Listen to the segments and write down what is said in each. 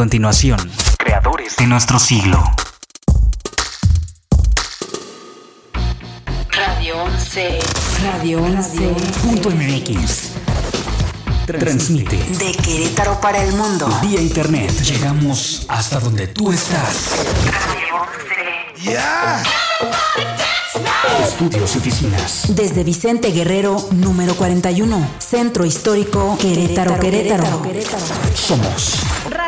continuación, creadores de nuestro siglo. Radio 11. Radio 11. Punto MX. Transmite De Querétaro para el mundo. vía internet. Llegamos hasta donde tú estás. Radio 11. Estudios y oficinas. Desde Vicente Guerrero, número 41. Centro Histórico Querétaro, Querétaro. Somos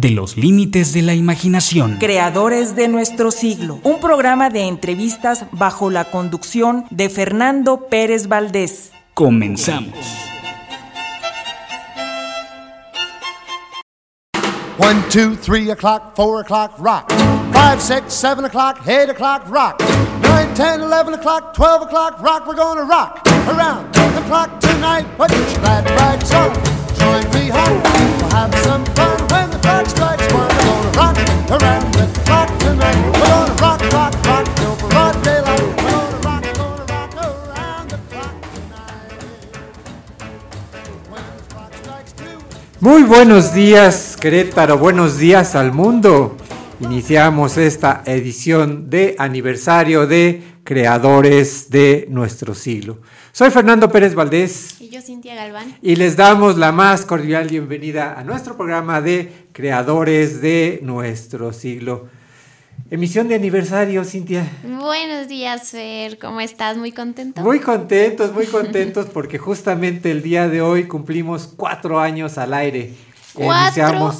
de los límites de la imaginación. Creadores de nuestro siglo. Un programa de entrevistas bajo la conducción de Fernando Pérez Valdés. Comenzamos. One, two, three o'clock, four o'clock, rock. Five, six, seven o'clock, eight o'clock, rock. Nine, ten, eleven o'clock, twelve o'clock, rock. We're gonna rock around the clock tonight. Put your glad rags on. Join me home. We'll have some fun Muy buenos días Querétaro, buenos días al mundo. Iniciamos esta edición de aniversario de Creadores de nuestro siglo. Soy Fernando Pérez Valdés Y yo, Cintia Galván. y les damos la más cordial bienvenida a nuestro programa de Creadores de nuestro siglo. Emisión de aniversario, Cintia. Buenos días, Fer. ¿Cómo estás? Muy contento. Muy contentos, muy contentos porque justamente el día de hoy cumplimos cuatro años al aire. Cuatro, Iniciamos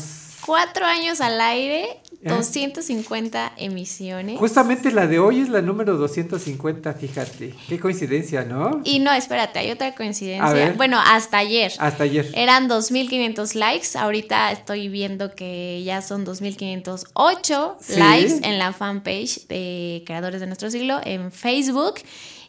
cuatro años al aire, ¿Eh? 250 emisiones. Justamente la de hoy es la número 250, fíjate. Qué coincidencia, ¿no? Y no, espérate, hay otra coincidencia. Bueno, hasta ayer. Hasta ayer. Eran 2.500 likes. Ahorita estoy viendo que ya son 2.508 Sí. likes en la fanpage de Creadores de Nuestro Siglo en Facebook.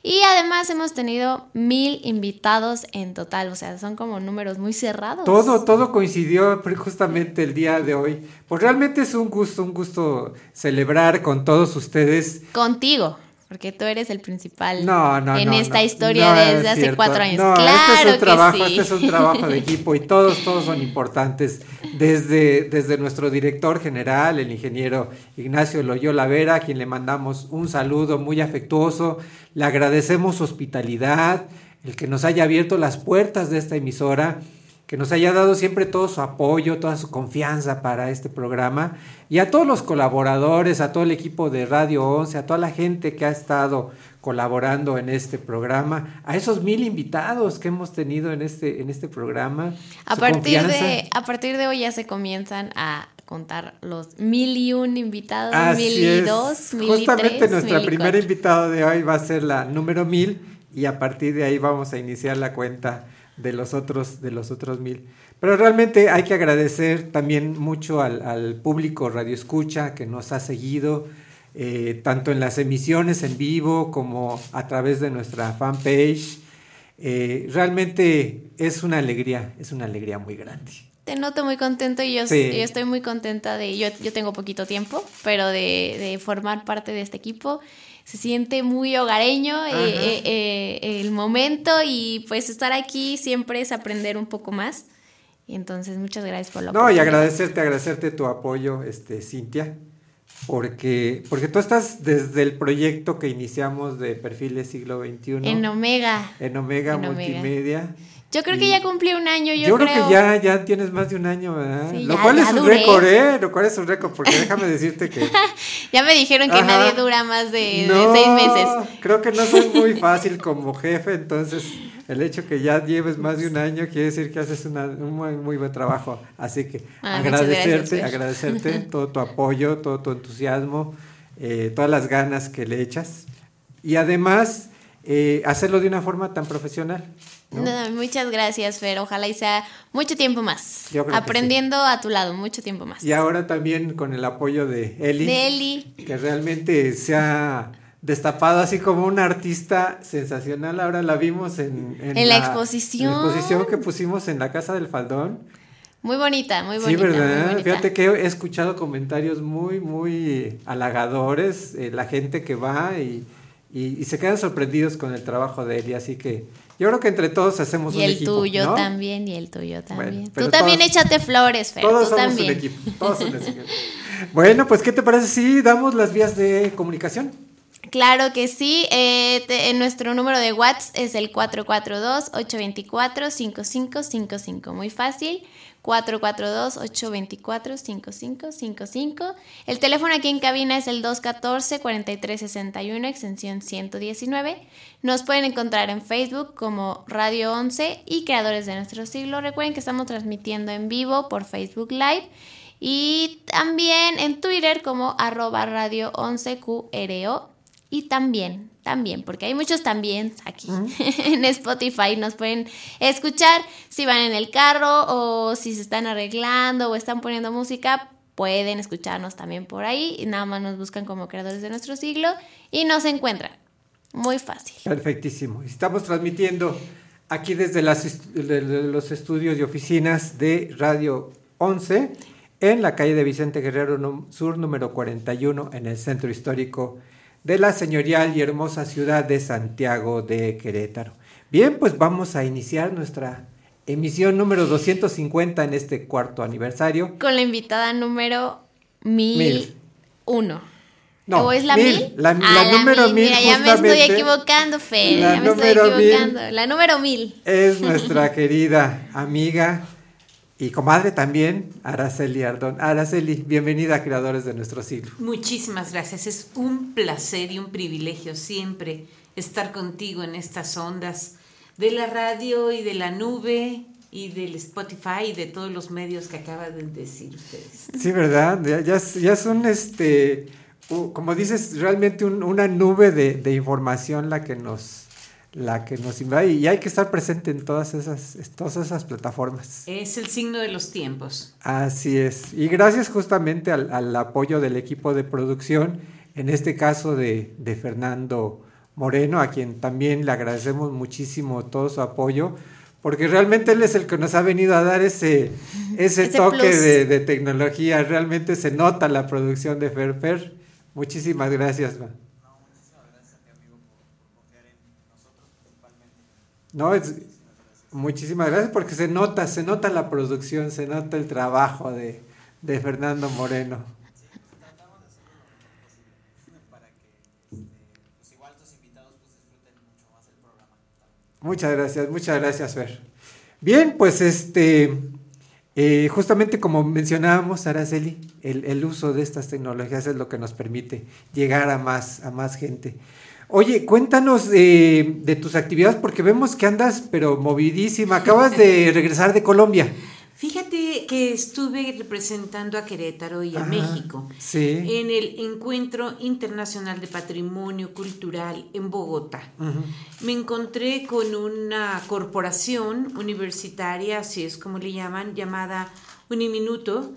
Y además hemos tenido mil invitados en total. O sea, son como números muy cerrados. Todo, todo coincidió justamente el día de hoy. Pues realmente es un gusto, un gusto celebrar con todos ustedes. Contigo. Porque tú eres el principal No, no, en no, esta historia es desde hace cierto. cuatro años. Claro este es un que trabajo, sí. este es un trabajo de equipo y todos, todos son importantes. Desde, desde nuestro director general, el ingeniero Ignacio Loyola Vera, a quien le mandamos un saludo muy afectuoso. Le agradecemos su hospitalidad, el que nos haya abierto las puertas de esta emisora que nos haya dado siempre todo su apoyo, toda su confianza para este programa y a todos los colaboradores, a todo el equipo de Radio 11, a toda la gente que ha estado colaborando en este programa, a esos mil invitados que hemos tenido en este, en este programa. A partir, confianza. de, a partir de hoy ya se comienzan a contar los mil y un invitados, Así mil y dos, mil Justamente y tres, nuestra mil y primera invitada de hoy va a ser la número mil y a partir de ahí vamos a iniciar la cuenta de los otros, de los otros mil. Pero realmente hay que agradecer también mucho al, al público Radio Escucha que nos ha seguido, eh, tanto en las emisiones en vivo como a través de nuestra fanpage. Eh, realmente es una alegría, es una alegría muy grande. Te noto muy contento y yo, Sí. yo estoy muy contenta de, yo, yo tengo poquito tiempo, pero de, de formar parte de este equipo. Se siente muy hogareño eh, eh, eh, el momento y pues estar aquí siempre es aprender un poco más. Y entonces muchas gracias por la No, y agradecerte, agradecerte tu apoyo, este, Cintia, porque, porque tú estás desde el proyecto que iniciamos de Perfiles Siglo XXI En Omega. en Omega en Omega. Yo creo que ya cumplí un año, yo, Yo creo que ya, ya tienes más de un año, ¿verdad? Sí, Lo ya- cual ya es un récord, ¿eh? Lo cual es un récord, porque déjame decirte que... Ya me dijeron que Ajá. nadie dura más de, de No, seis meses. Creo que no soy muy fácil como jefe, entonces el hecho que ya lleves más de un año quiere decir que haces una- un muy, muy buen trabajo. Así que Ah, agradecerte, gracias, agradecerte todo tu apoyo, todo tu entusiasmo, eh, todas las ganas que le echas y además eh, hacerlo de una forma tan profesional. ¿No? No, muchas gracias, Fer. Ojalá y sea mucho tiempo más. Yo creo que Aprendiendo a tu lado, mucho tiempo más. Y ahora también con el apoyo de Eli. De Eli. que realmente se ha destapado así como una artista sensacional. Ahora la vimos en, En la exposición. en la exposición que pusimos en la Casa del Faldón. Muy bonita, muy bonita. sí, ¿verdad? bonita. Fíjate que he escuchado comentarios muy, muy halagadores, eh, la gente que va y, y- y se quedan sorprendidos con el trabajo de Eli, así que yo creo que entre todos hacemos Y un el equipo. tuyo ¿no? también, y el tuyo también. Tú también todos- échate flores, Fer. Todos tú somos también. un equipo. Todos somos un equipo. Bueno, pues, ¿qué te parece si damos las vías de comunicación? Claro que sí. eh, te- en nuestro número de WhatsApp es el 442-824-5555. Muy fácil. 442-824-5555. El teléfono aquí en cabina es el 214-4361, extensión 119. Nos pueden encontrar en Facebook como Radio 11 y Creadores de Nuestro Siglo. Recuerden que estamos transmitiendo en vivo por Facebook Live. Y también en Twitter como arroba radio 11QRO. Y también, también, porque hay muchos también aquí en Spotify. Nos pueden escuchar si van en el carro o si se están arreglando o están poniendo música. Pueden escucharnos también por ahí. Y nada más nos buscan como creadores de nuestro siglo y nos encuentran. Muy fácil. Perfectísimo. Estamos transmitiendo aquí desde las est- de- los estudios y oficinas de Radio 11 en la calle de Vicente Guerrero Sur número 41 en el centro histórico de la señorial y hermosa ciudad de Santiago de Querétaro. Bien, pues vamos a iniciar nuestra emisión número 250 en este cuarto aniversario. Con la invitada número 1001. No, ¿O es la mil. mil? La- Ah, la número mil. mil, Mira, ya me estoy equivocando, Fer. La ya me estoy mil. equivocando. La número mil. es nuestra querida amiga y comadre también, Araceli Ardón. Araceli, bienvenida a Creadores de Nuestro Siglo. Muchísimas gracias. Es un placer y un privilegio siempre estar contigo en estas ondas de la radio y de la nube y del Spotify y de todos los medios que acaban de decir ustedes. Sí, ¿verdad? Ya, ya, ya son, este, como dices, realmente un- una nube de, de información la que nos la que nos invade y hay que estar presente en todas esas, todas esas plataformas. Es el signo de los tiempos. Así es. Y gracias justamente al, al apoyo del equipo de producción, en este caso de, de Fernando Moreno, a quien también le agradecemos muchísimo todo su apoyo, porque realmente él es el que nos ha venido a dar ese, ese, Ese toque de, de tecnología. Realmente se nota la producción de Ferfer. Muchísimas gracias. ma. No, es, muchísimas gracias porque se nota, se nota la producción, se nota el trabajo de, de Fernando Moreno. Muchas gracias, muchas gracias, Fer. Bien, pues este, eh, justamente como mencionábamos, Araceli, el, el uso de estas tecnologías es lo que nos permite llegar a más, a más gente. Oye, cuéntanos eh, de tus actividades porque vemos que andas pero movidísima. Acabas de regresar de Colombia. Fíjate que estuve representando a Querétaro y a Ajá, México sí. en el Encuentro Internacional de Patrimonio Cultural en Bogotá. Me encontré con una corporación universitaria, así es como le llaman, llamada Uniminuto,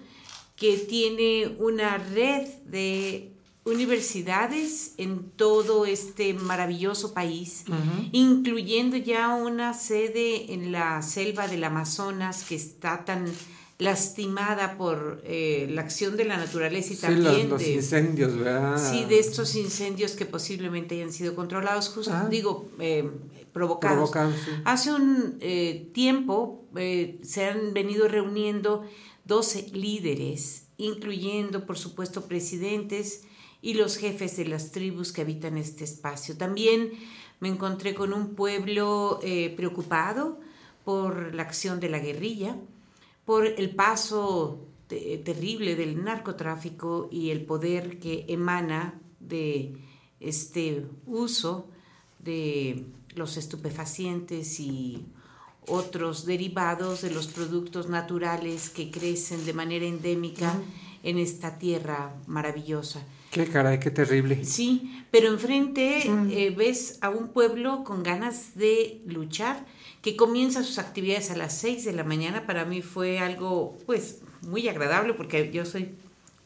que tiene una red de universidades en todo este maravilloso país, incluyendo ya una sede en la selva del Amazonas que está tan lastimada por eh, la acción de la naturaleza y Sí, también los, los de, incendios, ¿verdad? Sí, de estos incendios que posiblemente hayan sido controlados, justo, Ah. digo, eh, provocados. Provocados, sí. Hace un eh, tiempo eh, se han venido reuniendo 12 líderes, incluyendo, por supuesto, presidentes y los jefes de las tribus que habitan este espacio. También me encontré con un pueblo eh, preocupado por la acción de la guerrilla, por el paso te- terrible del narcotráfico y el poder que emana de este uso de los estupefacientes y otros derivados de los productos naturales que crecen de manera endémica en esta tierra maravillosa. Qué caray, qué terrible. Sí, pero enfrente eh, ves a un pueblo con ganas de luchar, que comienza sus actividades a las 6 de la mañana. Para mí fue algo, pues, muy agradable porque yo soy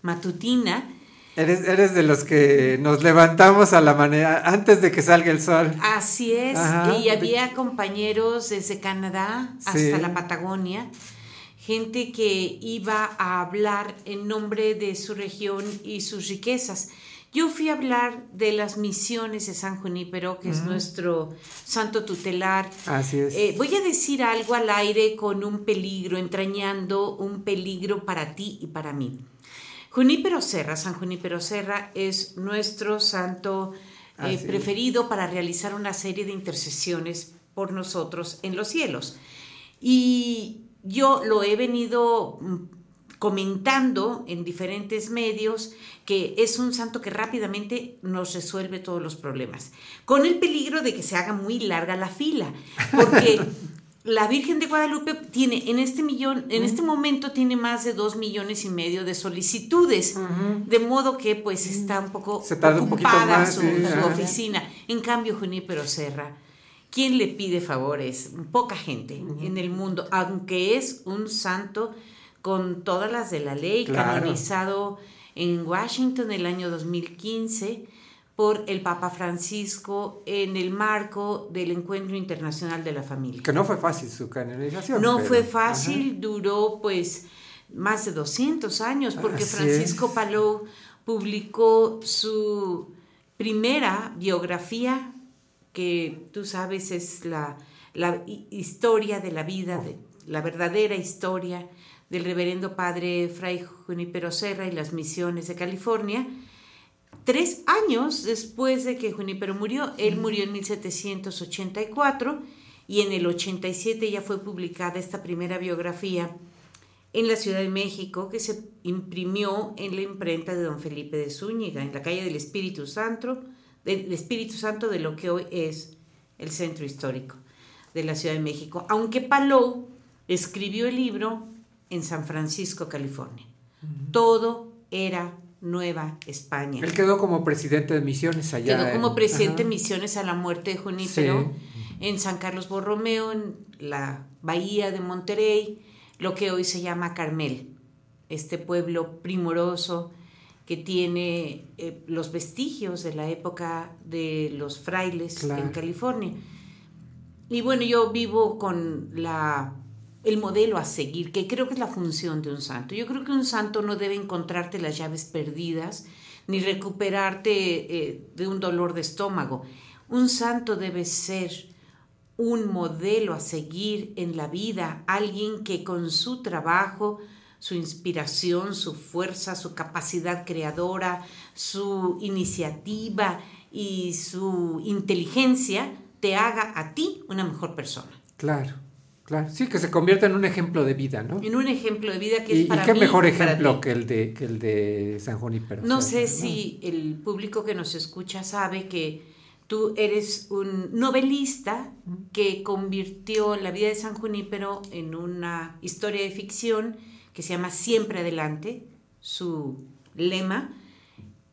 matutina. Eres, eres de los que nos levantamos a la manera antes de que salga el sol. Así es, Ajá. y había compañeros desde Canadá hasta Sí. la Patagonia, gente que iba a hablar en nombre de su región y sus riquezas. Yo fui a hablar de las misiones de San Junípero, que es nuestro santo tutelar. Así es. Eh, voy a decir algo al aire con un peligro, entrañando un peligro para ti y para mí. Junípero Serra, San Junípero Serra, es nuestro santo eh, es. preferido para realizar una serie de intercesiones por nosotros en los cielos. Y yo lo he venido mm, comentando en diferentes medios que es un santo que rápidamente nos resuelve todos los problemas, con el peligro de que se haga muy larga la fila, porque la Virgen de Guadalupe tiene en este millón, en este momento tiene más de dos millones y medio de solicitudes, de modo que pues está un poco Se tarda un poquito ocupada más, su, su oficina. En cambio, Junípero Serra, ¿quién le pide favores? Poca gente en el mundo, aunque es un santo con todas las de la ley, Claro. canonizado en Washington el año 2015 por el Papa Francisco en el marco del Encuentro Internacional de la Familia. Que no fue fácil su canonización. No pero- fue fácil, duró pues más de 200 años porque Así Francisco es. Palou publicó su primera biografía, que tú sabes es la, la hi- historia de la vida, de, la verdadera historia del reverendo padre Fray Junípero Serra y las misiones de California. Tres años después de que Junípero murió, él murió en 1784 y en el 87 ya fue publicada esta primera biografía en la Ciudad de México que se imprimió en la imprenta de don Felipe de Zúñiga, en la calle del Espíritu Santo, del Espíritu Santo de lo que hoy es el centro histórico de la Ciudad de México, aunque Palou escribió el libro en San Francisco, California. Todo era Nueva España. Él quedó como presidente de misiones allá. Quedó como en- presidente de. Misiones a la muerte de Junípero Sí. en San Carlos Borromeo, en la bahía de Monterrey, lo que hoy se llama Carmel, este pueblo primoroso que tiene eh, los vestigios de la época de los frailes Claro. en California. Y bueno, yo vivo con la el modelo a seguir, que creo que es la función de un santo. Yo creo que un santo no debe encontrarte las llaves perdidas ni recuperarte eh, de un dolor de estómago. Un santo debe ser un modelo a seguir en la vida, alguien que con su trabajo, su inspiración, su fuerza, su capacidad creadora, su iniciativa y su inteligencia te haga a ti una mejor persona. Claro, claro. Sí, que se convierta en un ejemplo de vida, ¿no? En un ejemplo de vida que Y, es y para qué mí mejor y ejemplo que el de que el de San Junípero. No sé si el público que nos escucha sabe que tú eres un novelista que convirtió la vida de San Junípero en una historia de ficción que se llama Siempre Adelante, su lema,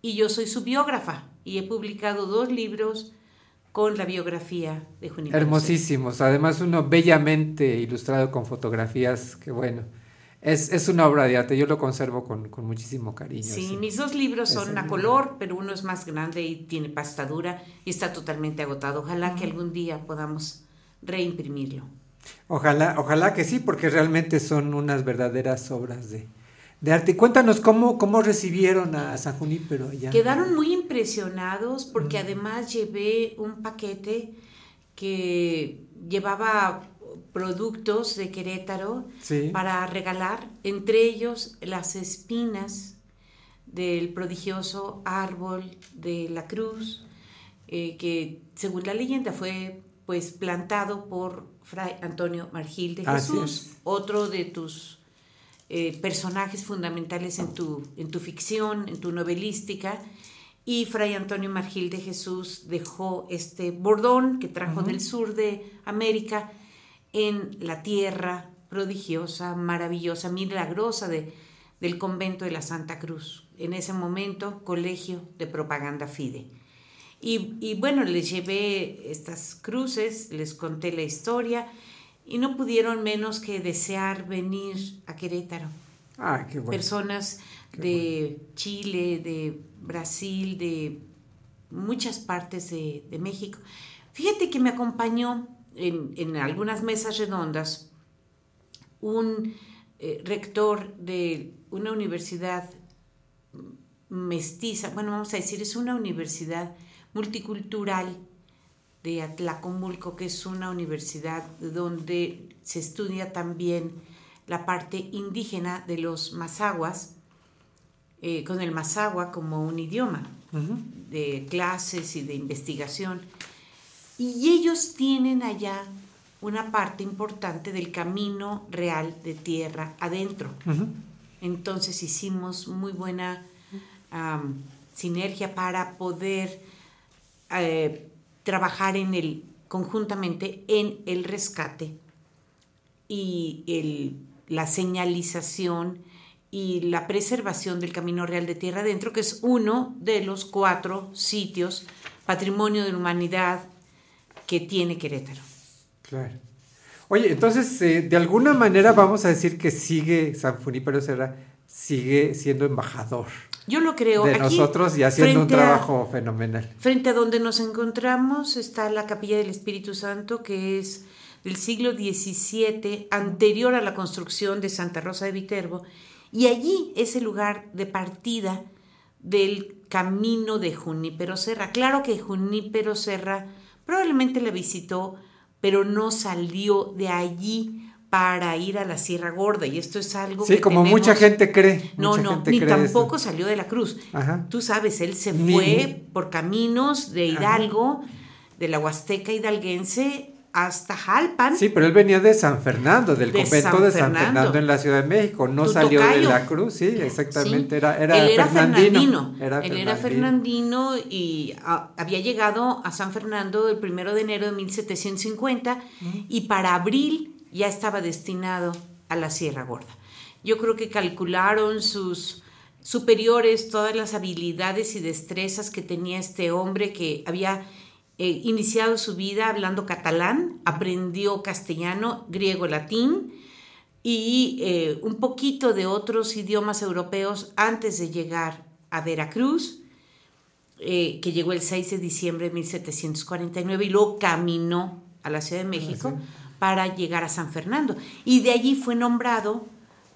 y yo soy su biógrafa y he publicado dos libros con la biografía de Junípero. Hermosísimos, además uno bellamente ilustrado con fotografías, que bueno, es, es una obra de arte, yo lo conservo con, con muchísimo cariño. Sí, sí. mis dos libros son a libro. color, pero uno es más grande y tiene pasta dura y está totalmente agotado. Ojalá que algún día podamos reimprimirlo. Ojalá, ojalá que sí, porque realmente son unas verdaderas obras de, de arte. Cuéntanos cómo, cómo recibieron a San Junípero allá. Quedaron muy impresionados porque además llevé un paquete que llevaba productos de Querétaro Sí. para regalar, entre ellos las espinas del prodigioso árbol de la cruz, eh, que según la leyenda fue pues plantado por Fray Antonio Margil de Jesús, es. otro de tus eh, personajes fundamentales en tu, en tu ficción, en tu novelística. Y Fray Antonio Margil de Jesús dejó este bordón que trajo del sur de América en la tierra prodigiosa, maravillosa, milagrosa de, del convento de la Santa Cruz. En ese momento, colegio de propaganda FIDE. Y, y bueno, les llevé estas cruces, les conté la historia y no pudieron menos que desear venir a Querétaro. Ah, qué bueno. Personas de Chile, de Brasil, de muchas partes de, de México. Fíjate que me acompañó en, en algunas mesas redondas un eh, rector de una universidad mestiza, bueno, vamos a decir, es una universidad multicultural de Atlacomulco, que es una universidad donde se estudia también la parte indígena de los mazaguas, eh, con el mazagua como un idioma de clases y de investigación. Y ellos tienen allá una parte importante del camino real de tierra adentro. Entonces hicimos muy buena um, sinergia para poder eh, trabajar en el, conjuntamente en el rescate y el, la señalización y la preservación del Camino Real de Tierra Adentro, que es uno de los cuatro sitios patrimonio de la humanidad que tiene Querétaro. Claro. Oye, entonces, eh, de alguna manera vamos a decir que sigue San Junípero Serra, sigue siendo embajador Yo lo creo. de Aquí, nosotros y haciendo un a- trabajo fenomenal. Frente a donde nos encontramos está la Capilla del Espíritu Santo, que es del siglo XVII, anterior a la construcción de Santa Rosa de Viterbo, y allí es el lugar de partida del camino de Junípero Serra. Claro que Junípero Serra probablemente la visitó, pero no salió de allí para ir a la Sierra Gorda, y esto es algo Sí, que como mucha tenemos- gente cree. no, mucha no, gente ni cree tampoco salió de la cruz. Ajá. Tú sabes, él se Ni- fue por caminos de Hidalgo, de la Huasteca hidalguense, hasta Jalpan. Sí, pero él venía de San Fernando, del De convento San de San Fernando. Fernando en la Ciudad de México. No salió de la cruz, sí, exactamente. Sí. Era, era él era fernandino. fernandino. él era fernandino y ah, había llegado a San Fernando el primero de enero de 1750 y para abril ya estaba destinado a la Sierra Gorda. Yo creo que calcularon sus superiores todas las habilidades y destrezas que tenía este hombre que había eh, iniciado su vida hablando catalán, aprendió castellano, griego, latín y eh, un poquito de otros idiomas europeos antes de llegar a Veracruz, eh, que llegó el 6 de diciembre de 1749 y luego caminó a la Ciudad de México para llegar a San Fernando. Y de allí fue nombrado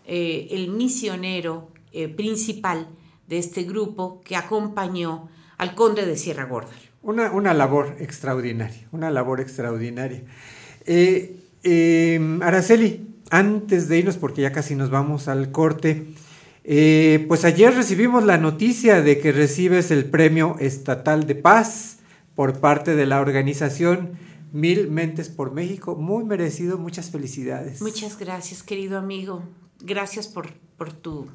eh, el misionero eh, principal de este grupo que acompañó al conde de Sierra Gorda. Una, una labor extraordinaria, una labor extraordinaria. Eh, Araceli, antes de irnos, porque ya casi nos vamos al corte, pues ayer recibimos la noticia de que recibes el Premio Estatal de Paz por parte de la organización Mil Mentes por México. Muy merecido, muchas felicidades. Muchas gracias, querido amigo. Gracias por, por tu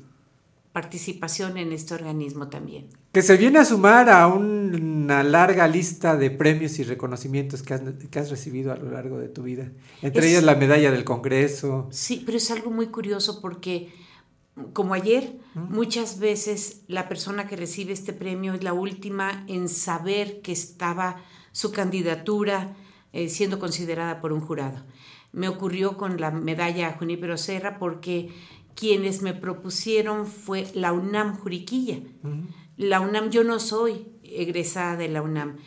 participación en este organismo también. Que se viene a sumar a un- una larga lista de premios y reconocimientos que has, que has recibido a lo largo de tu vida. Entre Es- ellas la medalla del Congreso. Sí, pero es algo muy curioso porque, como ayer, muchas veces la persona que recibe este premio es la última en saber que estaba su candidatura eh, siendo considerada por un jurado. Me ocurrió con la medalla Junípero Serra porque quienes me propusieron fue la UNAM Juriquilla. La UNAM, yo no soy egresada de la UNAM,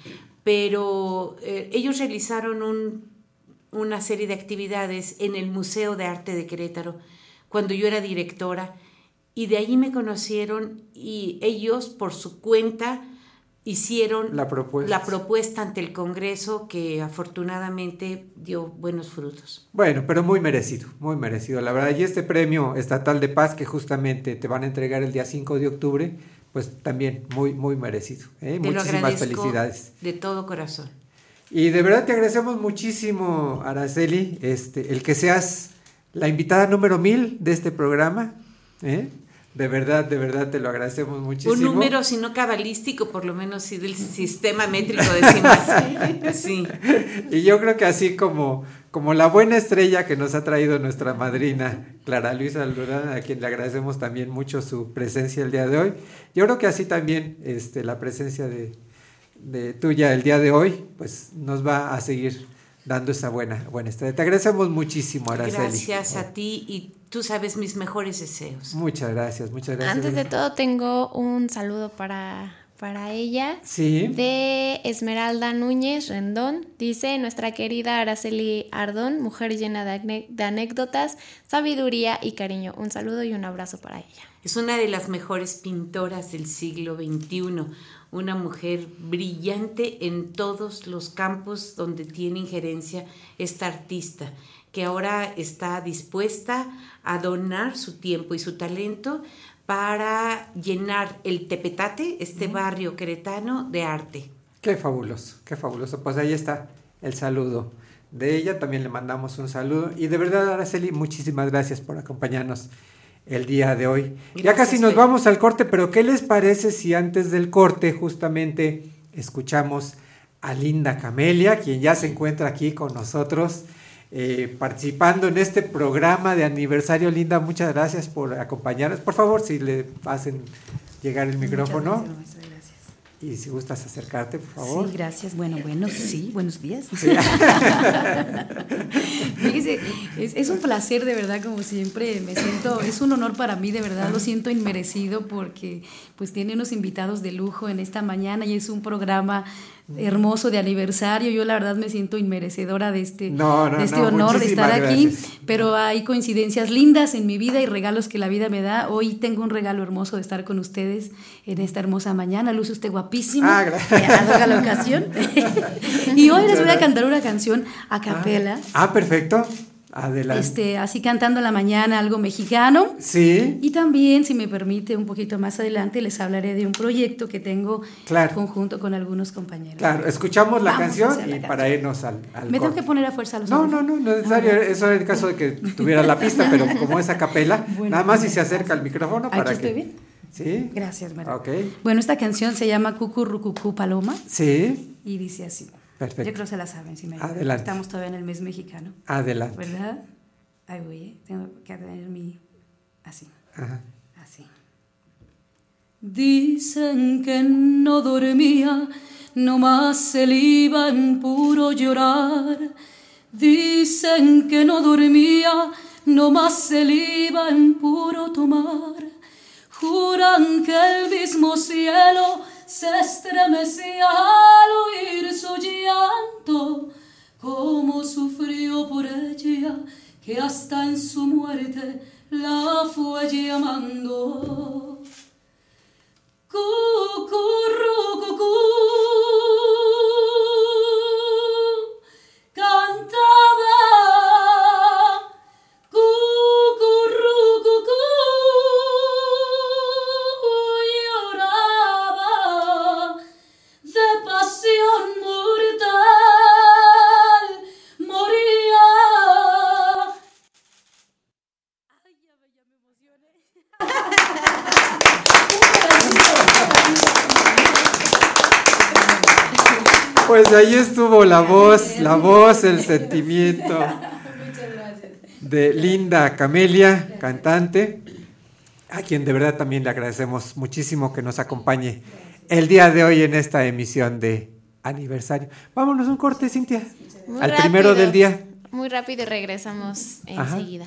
pero eh, ellos realizaron un, una serie de actividades en el Museo de Arte de Querétaro cuando yo era directora y de ahí me conocieron y ellos por su cuenta hicieron La propuesta. la propuesta ante el Congreso que afortunadamente dio buenos frutos. Bueno, pero muy merecido, muy merecido, la verdad. Y este premio estatal de paz que justamente te van a entregar el día 5 de octubre, pues también muy, muy merecido. ¿eh? Te Muchísimas felicidades. de todo corazón. Y de verdad te agradecemos muchísimo, Araceli, este, el que seas la invitada número mil de este programa. ¿eh? De verdad, de verdad te lo agradecemos muchísimo. Un número, si no cabalístico, por lo menos sí del sistema métrico decimos. sí. Y yo creo que así como, como la buena estrella que nos ha traído nuestra madrina Clara Luisa Aldurán, a quien le agradecemos también mucho su presencia el día de hoy, yo creo que así también este, la presencia de, de tuya el día de hoy, pues nos va a seguir dando esa buena, buena estrella. Te agradecemos muchísimo, Araceli. Gracias a ti y tú sabes mis mejores deseos. Muchas gracias, muchas gracias. Antes de todo tengo un saludo para, para ella. Sí. De Esmeralda Núñez Rendón. Dice, nuestra querida Araceli Ardón, mujer llena de, de anécdotas, sabiduría y cariño. Un saludo y un abrazo para ella. Es una de las mejores pintoras del siglo XXI, una mujer brillante en todos los campos donde tiene injerencia esta artista, que ahora está dispuesta a donar su tiempo y su talento para llenar el Tepetate, este barrio queretano, de arte. Qué fabuloso, qué fabuloso. Pues ahí está el saludo de ella. También le mandamos un saludo. Y de verdad, Araceli, muchísimas gracias por acompañarnos el día de hoy. ya casi nos vamos al corte, pero ¿qué les parece si antes del corte justamente escuchamos a Linda Camelia, quien ya se encuentra aquí con nosotros? eh, participando en este programa de aniversario. Linda, muchas gracias por acompañarnos. Por favor, si le hacen llegar el micrófono Muchas gracias, gracias. Y si gustas acercarte, por favor. Sí, gracias. Bueno, bueno, sí, buenos días. Fíjese, es, es un placer de verdad, como siempre, me siento, es un honor para mí, de verdad, lo siento inmerecido porque pues tiene unos invitados de lujo en esta mañana y es un programa hermoso de aniversario. Yo la verdad me siento inmerecedora de este, No, no, de este no, honor de estar aquí, gracias. pero hay coincidencias lindas en mi vida y regalos que la vida me da. Hoy tengo un regalo hermoso de estar con ustedes en esta hermosa mañana. Luce usted guapísimo. Ah, gracias. La ocasión. y hoy les voy a cantar una canción a capela. Ah, perfecto. Adelante. Este, así cantando en la mañana algo mexicano. Sí, Y también, si me permite, un poquito más adelante les hablaré de un proyecto que tengo Claro. conjunto con algunos compañeros. claro. Escuchamos la Vamos canción la y canción. para irnos al, al Me tengo que poner a fuerza los No, no, no, no es necesario. Ah, Eso en el caso de que tuviera la pista, pero como es a capela, Bueno, nada más si se acerca al micrófono Aquí para estoy que. bien. Sí. Gracias, María. Bueno, esta canción se llama Cucurrucucú Paloma Sí. y dice así. Perfecto. Yo creo que se la saben, si me ayudan. Adelante. Estamos todavía en el mes mexicano, Adelante. ¿verdad? Ahí voy, ¿eh? Tengo que tener mi... Así. Ajá. Así. Dicen que no dormía, nomás se le iba en puro llorar. Dicen que no dormía, nomás se le iba en puro tomar. Juran que el mismo cielo se estremecía al oír su llanto, como sufrió por ella, que hasta en su muerte la fue llamando. Pues ahí estuvo la voz, la voz, el sentimiento de Linda Camelia, cantante, a quien de verdad también le agradecemos muchísimo que nos acompañe el día de hoy en esta emisión de aniversario. Vámonos un corte, Cintia, Muy al primero del día, Muy rápido y regresamos enseguida.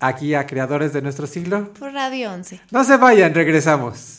aquí a Creadores de nuestro siglo. Por Radio 11. No se vayan, regresamos.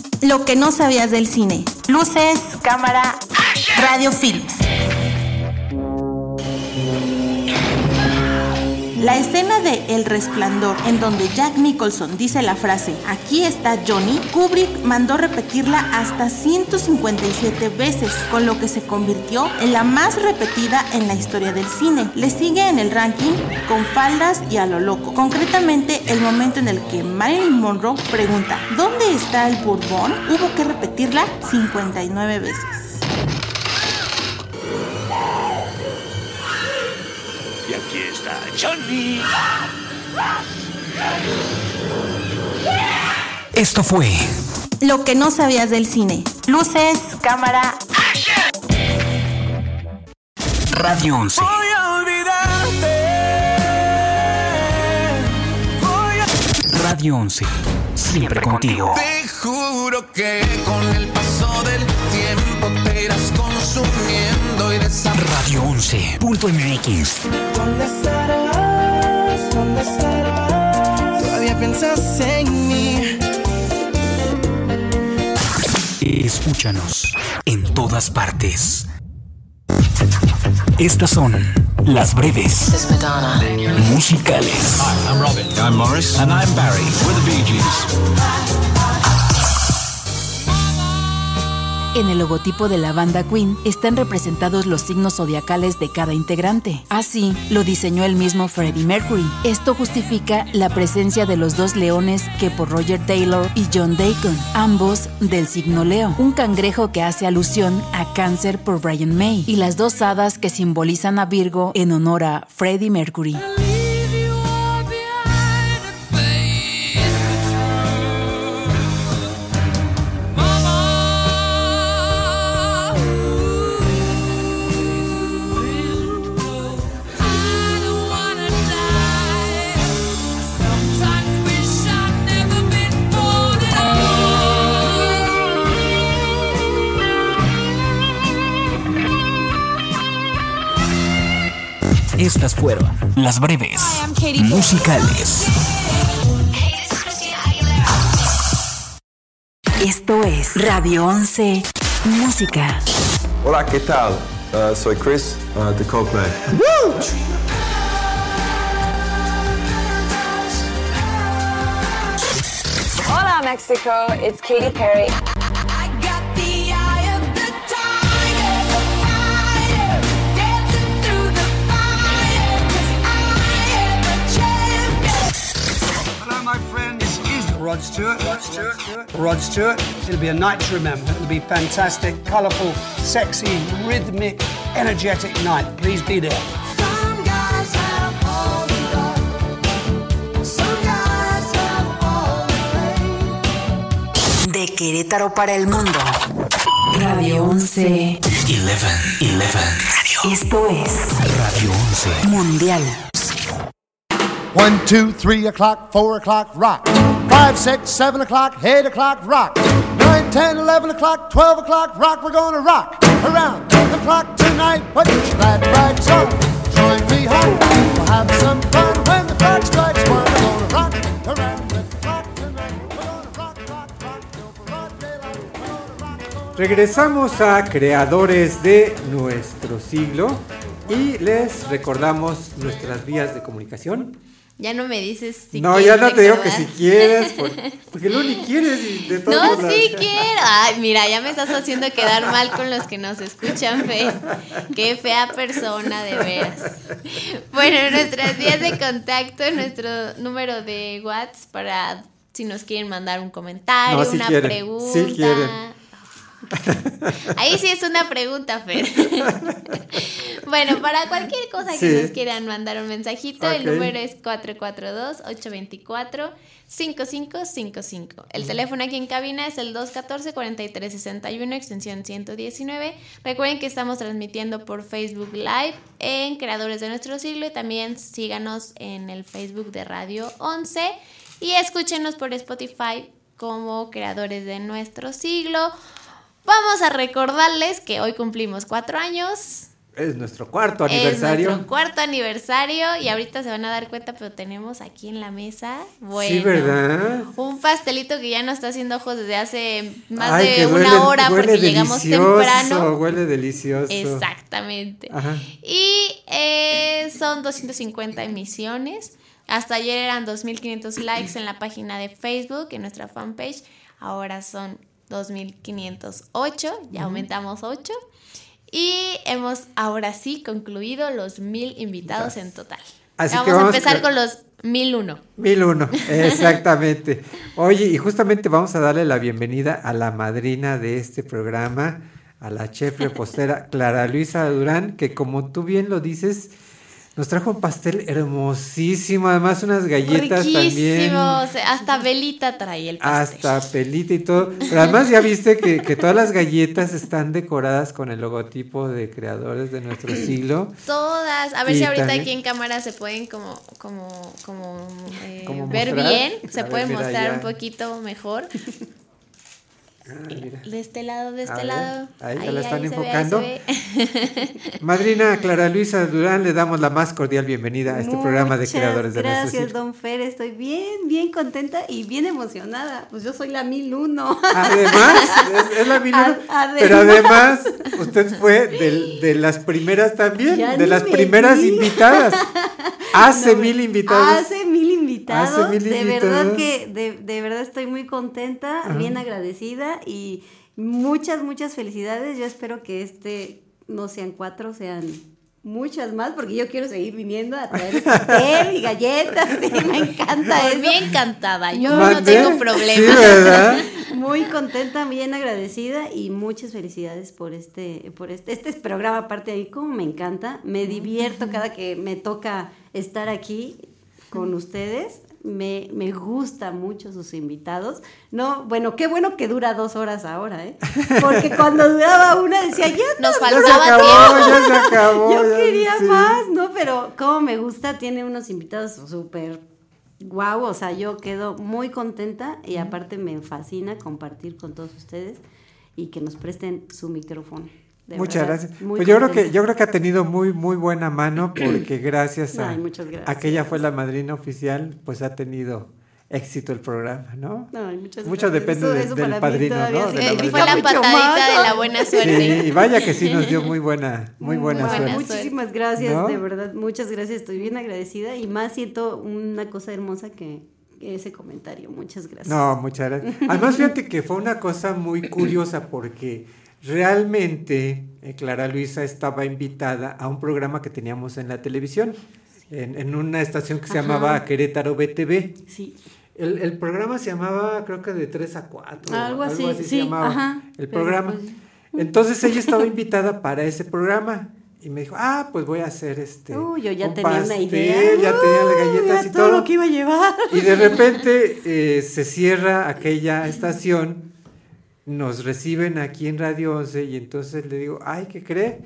Lo que no sabías del cine. Luces, cámara, Radio Films. La escena de El Resplandor, en donde Jack Nicholson dice la frase Aquí está Johnny, Kubrick mandó repetirla hasta 157 veces, con lo que se convirtió en la más repetida en la historia del cine. Le sigue en el ranking con faldas y a lo loco. Concretamente, el momento en el que Marilyn Monroe pregunta ¿Dónde está el Bourbon? Hubo que repetirla 59 veces. Y aquí está Johnny. Esto fue Lo que no sabías del cine. Luces, cámara. Radio 11. Radio 11. Siempre contigo. Te juro que con el paso del tiempo te irás consumiendo y Radio 11.mx. ¿Dónde estarás? ¿Dónde estarás? Todavía piensas en mí. Escúchanos en todas partes. Estas son las breves musicales. I'm Robin. I'm Morris. And I'm Barry. We're the Bee Gees. En el logotipo de la banda Queen están representados los signos zodiacales de cada integrante. Así, lo diseñó el mismo Freddie Mercury. Esto justifica la presencia de los dos leones que por Roger Taylor y John Deacon, ambos del signo Leo, un cangrejo que hace alusión a cáncer por Brian May, y las dos hadas que simbolizan a Virgo en honor a Freddie Mercury. Estas fueron las breves musicales. Esto es Radio 11 Música. Hola, ¿qué tal? Uh, soy Chris uh, de Coldplay. Hola Mexico, it's Katy Perry. Rod Stewart. Rod Stewart. Rod Stewart. It'll be a night to remember. It'll be fantastic, colourful, sexy, rhythmic, energetic night. Please be there. De Querétaro para el mundo. Radio 11. 11. 11. Radio. Esto es Radio 11. Mundial. One, two, three o'clock, four o'clock, rock. Five, six, seven o'clock, eight o'clock, rock. Nine, ten, eleven o'clock, twelve o'clock, rock. We're gonna rock around the clock tonight. Put your rags join me home. We'll have some fun when the clock strikes one. We're gonna rock around. Regresamos a Creadores de nuestro siglo y les recordamos nuestras vías de comunicación. Ya no me dices si no, ya no te digo que si quieres, por- porque luego ni quieres y de todos No, sí la- quiero. Ay, mira, ya me estás haciendo quedar mal con los que nos escuchan, Fe. Qué fea persona, de veras. Bueno, nuestras vías de contacto, nuestro número de WhatsApp para si nos quieren mandar un comentario, No, sí una quieren, pregunta. quieren. Ahí sí es una pregunta, Fer. bueno, para cualquier cosa que nos quieran mandar un mensajito, el número es 442-824-5555. El teléfono aquí en cabina es el 214-4361, extensión 119. Recuerden que estamos transmitiendo por Facebook Live en Creadores de Nuestro Siglo y también síganos en el Facebook de Radio 11 y escúchenos por Spotify como Creadores de Nuestro Siglo. Vamos a recordarles que hoy cumplimos cuatro años es nuestro cuarto aniversario. Es nuestro cuarto aniversario y ahorita se van a dar cuenta, pero tenemos aquí en la mesa, bueno, sí, ¿verdad? un pastelito que ya nos está haciendo ojos desde hace más de una hora porque llegamos temprano. Huele delicioso. Exactamente. Y eh, son 250 emisiones. Hasta ayer eran 2.500 likes en la página de Facebook, en nuestra fanpage. Ahora son 2.508, ya aumentamos 8. Y hemos ahora sí concluido los mil invitados en total. Así vamos, que vamos a empezar con los mil uno. Mil uno, exactamente. Oye, y justamente vamos a darle la bienvenida a la madrina de este programa, a la chef repostera Clara Luisa Durán, que como tú bien lo dices, nos trajo un pastel hermosísimo, además unas galletas también. hasta velita trae el pastel. Hasta pelita y todo. Pero además ya viste que, que, todas las galletas están decoradas con el logotipo de creadores de nuestro siglo. Todas. A ver si ahorita aquí en cámara se pueden como, como, como, eh, ver bien. Se pueden mostrar un poquito mejor. Ah, de este lado, de este lado. ahí, ahí, la están enfocando. Madrina Clara Luisa Durán, le damos la más cordial bienvenida a este programa de creadores de Gracias, don Fer. Estoy bien, bien contenta y bien emocionada. Pues yo soy la 1001. Además, es, la 1001. pero además, usted fue de, de las primeras también, de las primeras invitadas. Hace mil invitados. Hace mil de verdad que, de, de, verdad estoy muy contenta, bien agradecida y muchas, muchas felicidades. Yo espero que este no sean cuatro, sean muchas más, porque yo quiero seguir viniendo a traer pastel y galletas, me encanta eso. Bien encantada, yo no tengo problema. Muy contenta, bien agradecida y muchas felicidades por este, por este, este programa, aparte de ahí, como me encanta, me divierto cada que me toca estar aquí con ustedes. Me, me gusta mucho sus invitados. No, bueno, qué bueno que dura dos horas ahora, ¿eh? Porque cuando duraba una decía, ya nos faltaba tiempo. Ya se acabó, Yo quería más, ¿no? Pero como me gusta, tiene unos invitados súper guau, o sea, yo quedo muy contenta y aparte me fascina compartir con todos ustedes y que nos presten su micrófono. Muchas gracias. Pues yo creo que yo creo que ha tenido muy muy buena mano porque gracias a, a que ella fue la madrina oficial, pues ha tenido éxito el programa, ¿no? Mucho depende del padrino, ¿no? fue la patadita de la buena suerte. Sí, y vaya que sí nos dio muy buena, muy buena, suerte. Muchísimas gracias, de verdad, muchas gracias, estoy bien agradecida y más siento una cosa hermosa que ese comentario, muchas gracias. No, muchas gracias. Además, fíjate que fue una cosa muy curiosa porque realmente eh, Clara Luisa estaba invitada a un programa que teníamos en la televisión, en, una estación que se llamaba Querétaro BTV. Sí. El, el, programa se llamaba, creo que de 3 a 4. Algo así, sí, se llamaba el programa. Pues, Entonces ella estaba invitada para ese programa. Y me dijo, ah, pues voy a hacer este. Uy, yo ya tenía una idea. Ya tenía las galletas y todo. todo. lo que iba a llevar. Y de repente eh, se cierra aquella estación, nos reciben aquí en Radio 11 y entonces le digo, ay, ¿qué cree?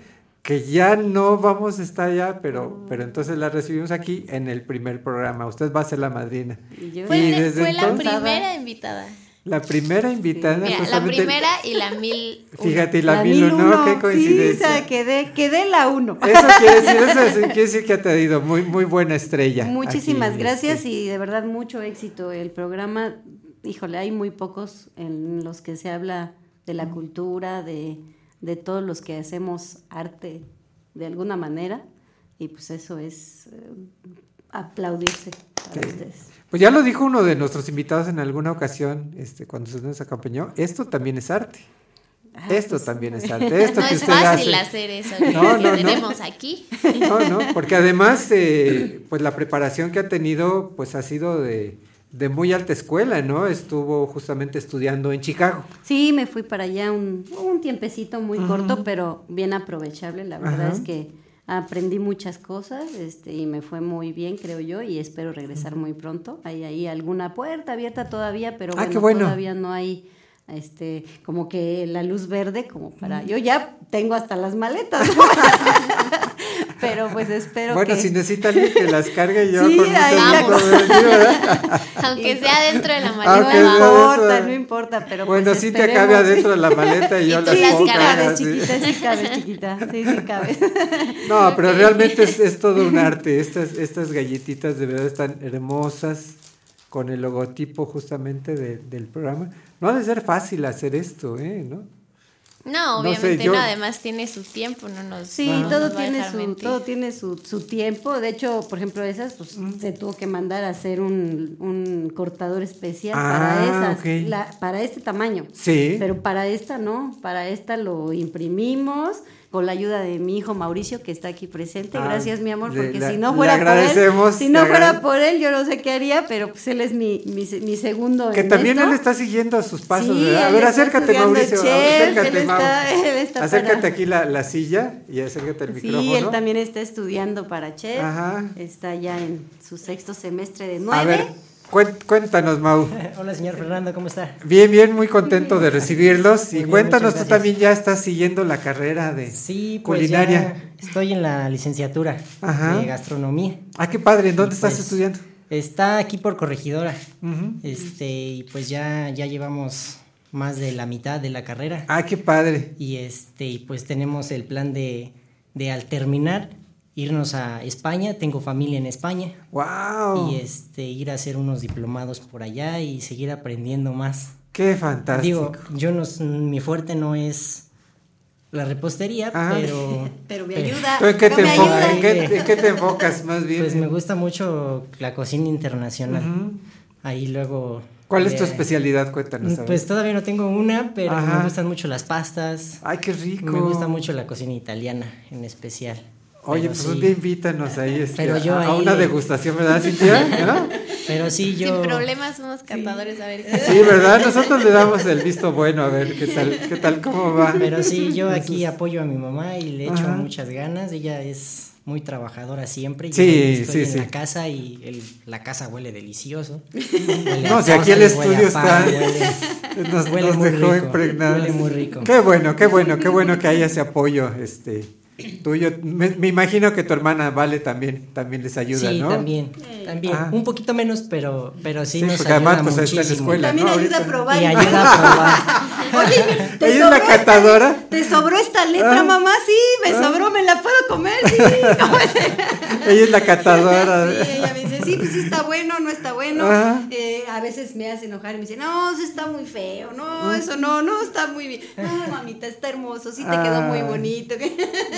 que ya no vamos a estar allá, pero, pero entonces la recibimos aquí en el primer programa. Usted va a ser la madrina. Fue, fue la primera invitada. La primera invitada. Mira, la primera y la mil. Fíjate, la, mil, uno, qué coincidencia. Sí, o sea, quedé, quedé la uno. Eso quiere decir, eso quiere decir que ha tenido muy, muy buena estrella. Muchísimas gracias este. y de verdad mucho éxito. El programa, híjole, hay muy pocos en los que se habla de la cultura, de de todos los que hacemos arte de alguna manera y pues eso es eh, aplaudirse para ustedes. Pues ya lo dijo uno de nuestros invitados en alguna ocasión, este, cuando se nos acompañó, esto también es arte. Ah, esto pues, también es arte. Esto no que es fácil hacer eso no, no, tenemos aquí. No, no, porque además, eh, pues la preparación que ha tenido, pues ha sido de, de muy alta escuela, ¿no? Estuvo justamente estudiando en Chicago. Sí, me fui para allá un, un tiempecito muy corto, pero bien aprovechable. La verdad es que aprendí muchas cosas este, y me fue muy bien, creo yo, y espero regresar muy pronto. Hay ahí alguna puerta abierta todavía, pero ah, bueno, todavía no hay este como que la luz verde como para yo ya tengo hasta las maletas Pero pues espero bueno, que... si necesita alguien que las cargue yo Sí. Aunque sea dentro de la Aunque maleta. No importa, no importa, pero Bueno, pues sí te cabe adentro de la maleta y yo Y las pongo. Chiquita, sí cabe, chiquita. Sí, sí cabe. No, pero realmente es, es todo un arte. Estas, estas galletitas de verdad están hermosas con el logotipo justamente de- del programa. No ha de ser fácil hacer esto, ¿eh? ¿No? No, No sé, obviamente yo- no, además tiene su tiempo, no nos Sí, no nos todo va a tiene dejar su mentir. todo tiene su, su tiempo. De hecho, por ejemplo, esas pues se tuvo que mandar a hacer un, un cortador especial Ah, para esas, la- para este tamaño. Sí. Pero para esta no, para esta lo imprimimos con la ayuda de mi hijo Mauricio que está aquí presente. Ah, Gracias, mi amor, porque si no fuera por él, si no fuera por él, yo no sé qué haría, pero pues él es mi, mi, mi segundo Que en también esto. él está siguiendo sus pasos, Sí, ¿verdad? A ver, acércate, Mauricio. acércate, él está- él está acércate para- aquí la, la silla y acércate al micrófono. Sí, él también está estudiando para chef. Ajá. Está ya en su sexto semestre de A nueve. ver, cuéntanos, Mau. Hola, señor Fernando, ¿cómo está? Bien, bien, muy contento de recibirlos. Y bien, cuéntanos, tú también ya estás siguiendo la carrera de Sí, pues culinaria. ya estoy en la licenciatura Ajá. de gastronomía. Ah, qué padre, ¿en dónde estás Pues, estudiando? Está aquí por corregidora. Ujú. Este, y pues ya, ya llevamos más de la mitad de la carrera. Ah, qué padre. Y este, y pues tenemos el plan de, de al terminar, irnos a España, tengo familia en España. Wow. Y este, ir a hacer unos diplomados por allá y seguir aprendiendo más. Qué fantástico. Digo, yo no, mi fuerte no es la repostería, Ajá. pero... Pero me pero- ayuda. ¿Tú en qué, te me ayuda. en, qué, en qué te enfocas más bien? Pues me gusta mucho la cocina internacional. Ahí luego... ¿Cuál es tu eh, especialidad? Cuéntanos. Pues todavía no tengo una, pero Ajá. me gustan mucho las pastas. Ay, qué rico. Me gusta mucho la cocina italiana en especial. Oye, Pero pues sí. un día invítanos ahí este, Pero yo a, ahí una degustación, ¿verdad, Cintia? ¿No? Pero sí, yo... Sin problemas somos catadores, a ver. Sí, ¿verdad? Nosotros le damos el visto bueno a ver qué tal, qué tal, cómo va. Pero sí, yo aquí apoyo a mi mamá y le echo Ajá. muchas ganas. Ella es muy trabajadora siempre. Yo Sí, estoy sí, en sí. la casa y el- la casa huele delicioso. Huele No, si aquí el estudio pan, está. huele- Nos, huele nos muy dejó rico, impregnados. huele muy rico. Qué bueno, qué bueno, qué bueno que haya ese apoyo este, tuyo. Me, me imagino que tu hermana Vale también, también les ayuda, sí, ¿no? también, también. Ah. Un poquito menos, pero, pero sí, Sí, nos porque ayuda además, pues, está en escuela, También ¿no? ayuda a probar. Y ayuda a probar. Oye, ¿te Ella es sobró la esta- catadora. ¿Te sobró esta letra, Ah. mamá? Sí, me Ah. sobró, me la puedo comer. Sí, ¿cómo es? Ella es la catadora. Sí, ella me dice, sí, pues sí está bueno, no está bueno. Eh, a veces me hace enojar y me dice, no, eso está muy feo, no, eso no, no está muy bien. No, mamita, está hermoso, sí te quedó muy Ah. bonito.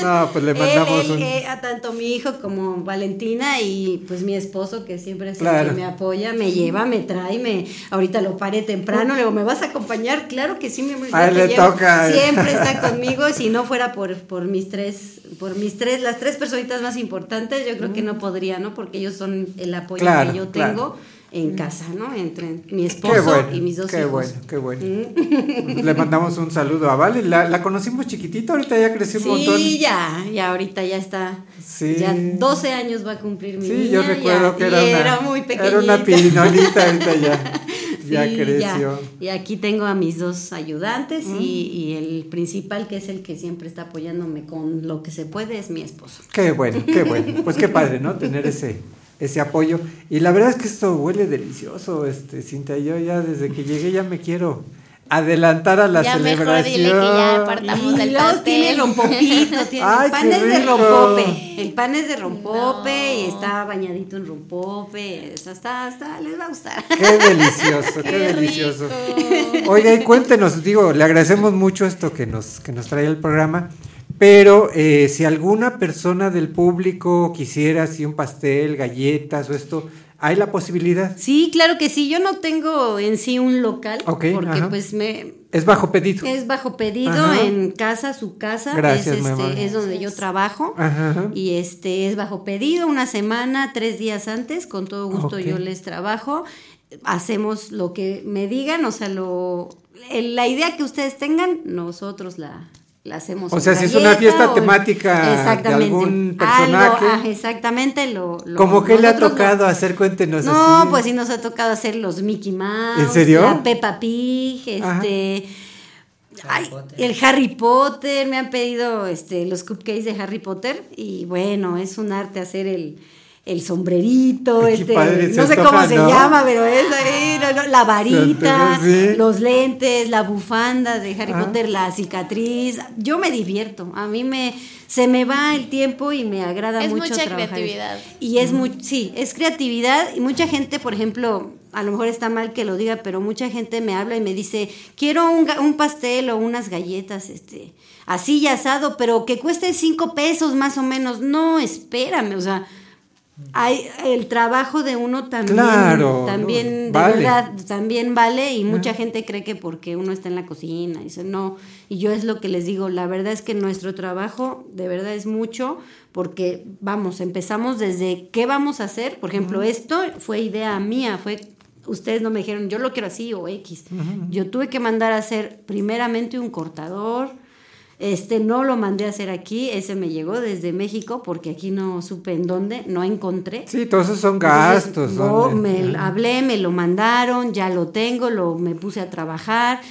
No, pues le Él, mandamos él, un. eh, a tanto mi hijo como Valentina y pues mi esposo que siempre es el Claro. que me apoya, me lleva, me trae, me ahorita lo paré temprano, le digo, ¿me vas a acompañar? Claro que sí, mi amor, ya A él te le llevo. toca. Siempre está conmigo, si no fuera por, por mis tres, por mis tres, las tres personitas más importantes, yo creo que no podría, ¿no? Porque ellos son el apoyo Claro, que yo claro. tengo en casa, ¿no? Entre mi Qué esposo bueno, y mis dos qué hijos. bueno, qué bueno. Le mandamos un saludo a Vale. La, la conocimos chiquitita, ahorita ya creció un montón. Sí, ya, ya ahorita ya está. Sí. Ya 12 años va a cumplir mi Sí, niña. yo recuerdo ya, que y era una, era muy pequeñita. era una pirinolita, ahorita ya, ya Sí, creció. Y aquí tengo a mis dos ayudantes Mm. y, y el principal, que es el que siempre está apoyándome con lo que se puede, es mi esposo. Qué bueno, qué bueno. Pues qué padre, ¿no? Tener ese, ese apoyo. Y la verdad es que esto huele delicioso, este, Cintia. Yo ya desde que llegué ya me quiero adelantar a la Ya mejor celebración. dile que ya partamos Y del pastel. tiene rompopito, tiene, Ay, el pan qué es de rompope, el pan es de rompope y está bañadito en rompope, eso está, está, les va a gustar. Qué delicioso, qué, Qué delicioso. rico. Oiga, y cuéntenos, digo, le agradecemos mucho esto que nos, que nos trae el programa, pero eh, si alguna persona del público quisiera así un pastel, galletas o esto, ¿hay la posibilidad? Sí, claro que sí, yo no tengo en sí un local, Ok, porque ajá. pues me, Es bajo pedido. Es bajo pedido Ajá. en casa, su casa, Gracias, es, este, es donde yo trabajo Ajá, y este es bajo pedido una semana, tres días antes, con todo gusto yo les trabajo, hacemos lo que me digan, o sea, lo la idea que ustedes tengan, nosotros la, la hacemos. O sea, si es una fiesta o- temática de Exactamente. algún Algo, personaje. ah, exactamente, lo, lo- ¿Cómo que le ha tocado hacer? Cuéntenos no, así. pues sí nos ha tocado hacer los Mickey Mouse. ¿En serio? La Peppa Pig, este. Ay, el Harry Potter, me han pedido este, los cupcakes de Harry Potter y bueno, es un arte hacer el, el sombrerito, este, no sé cómo se ¿no? llama, pero es ahí, no, no, la varita, sí. los lentes, la bufanda de Harry Ah. Potter, la cicatriz. Yo me divierto, a mí me se me va el tiempo y me agrada Es mucho mucha trabajar creatividad. Y es muy, sí, es creatividad y mucha gente, por ejemplo, a lo mejor está mal que lo diga, pero mucha gente me habla y me dice, quiero un, un pastel o unas galletas, este, así y asado, pero que cueste cinco pesos más o menos. No, espérame, o sea, hay el trabajo de uno también, Claro, también de vale. verdad, también vale y mucha gente cree que porque uno está en la cocina, dice no, y yo es lo que les digo, la verdad es que nuestro trabajo de verdad es mucho porque vamos, empezamos desde qué vamos a hacer, por ejemplo, esto fue idea mía, fue ustedes no me dijeron, yo lo quiero así o X. Yo tuve que mandar a hacer primeramente un cortador, este no lo mandé a hacer aquí, ese me llegó desde México porque aquí no supe en dónde, no encontré. Sí, todos esos son Entonces, gastos. no, me hablé, me lo mandaron, ya lo tengo, lo me puse a trabajar.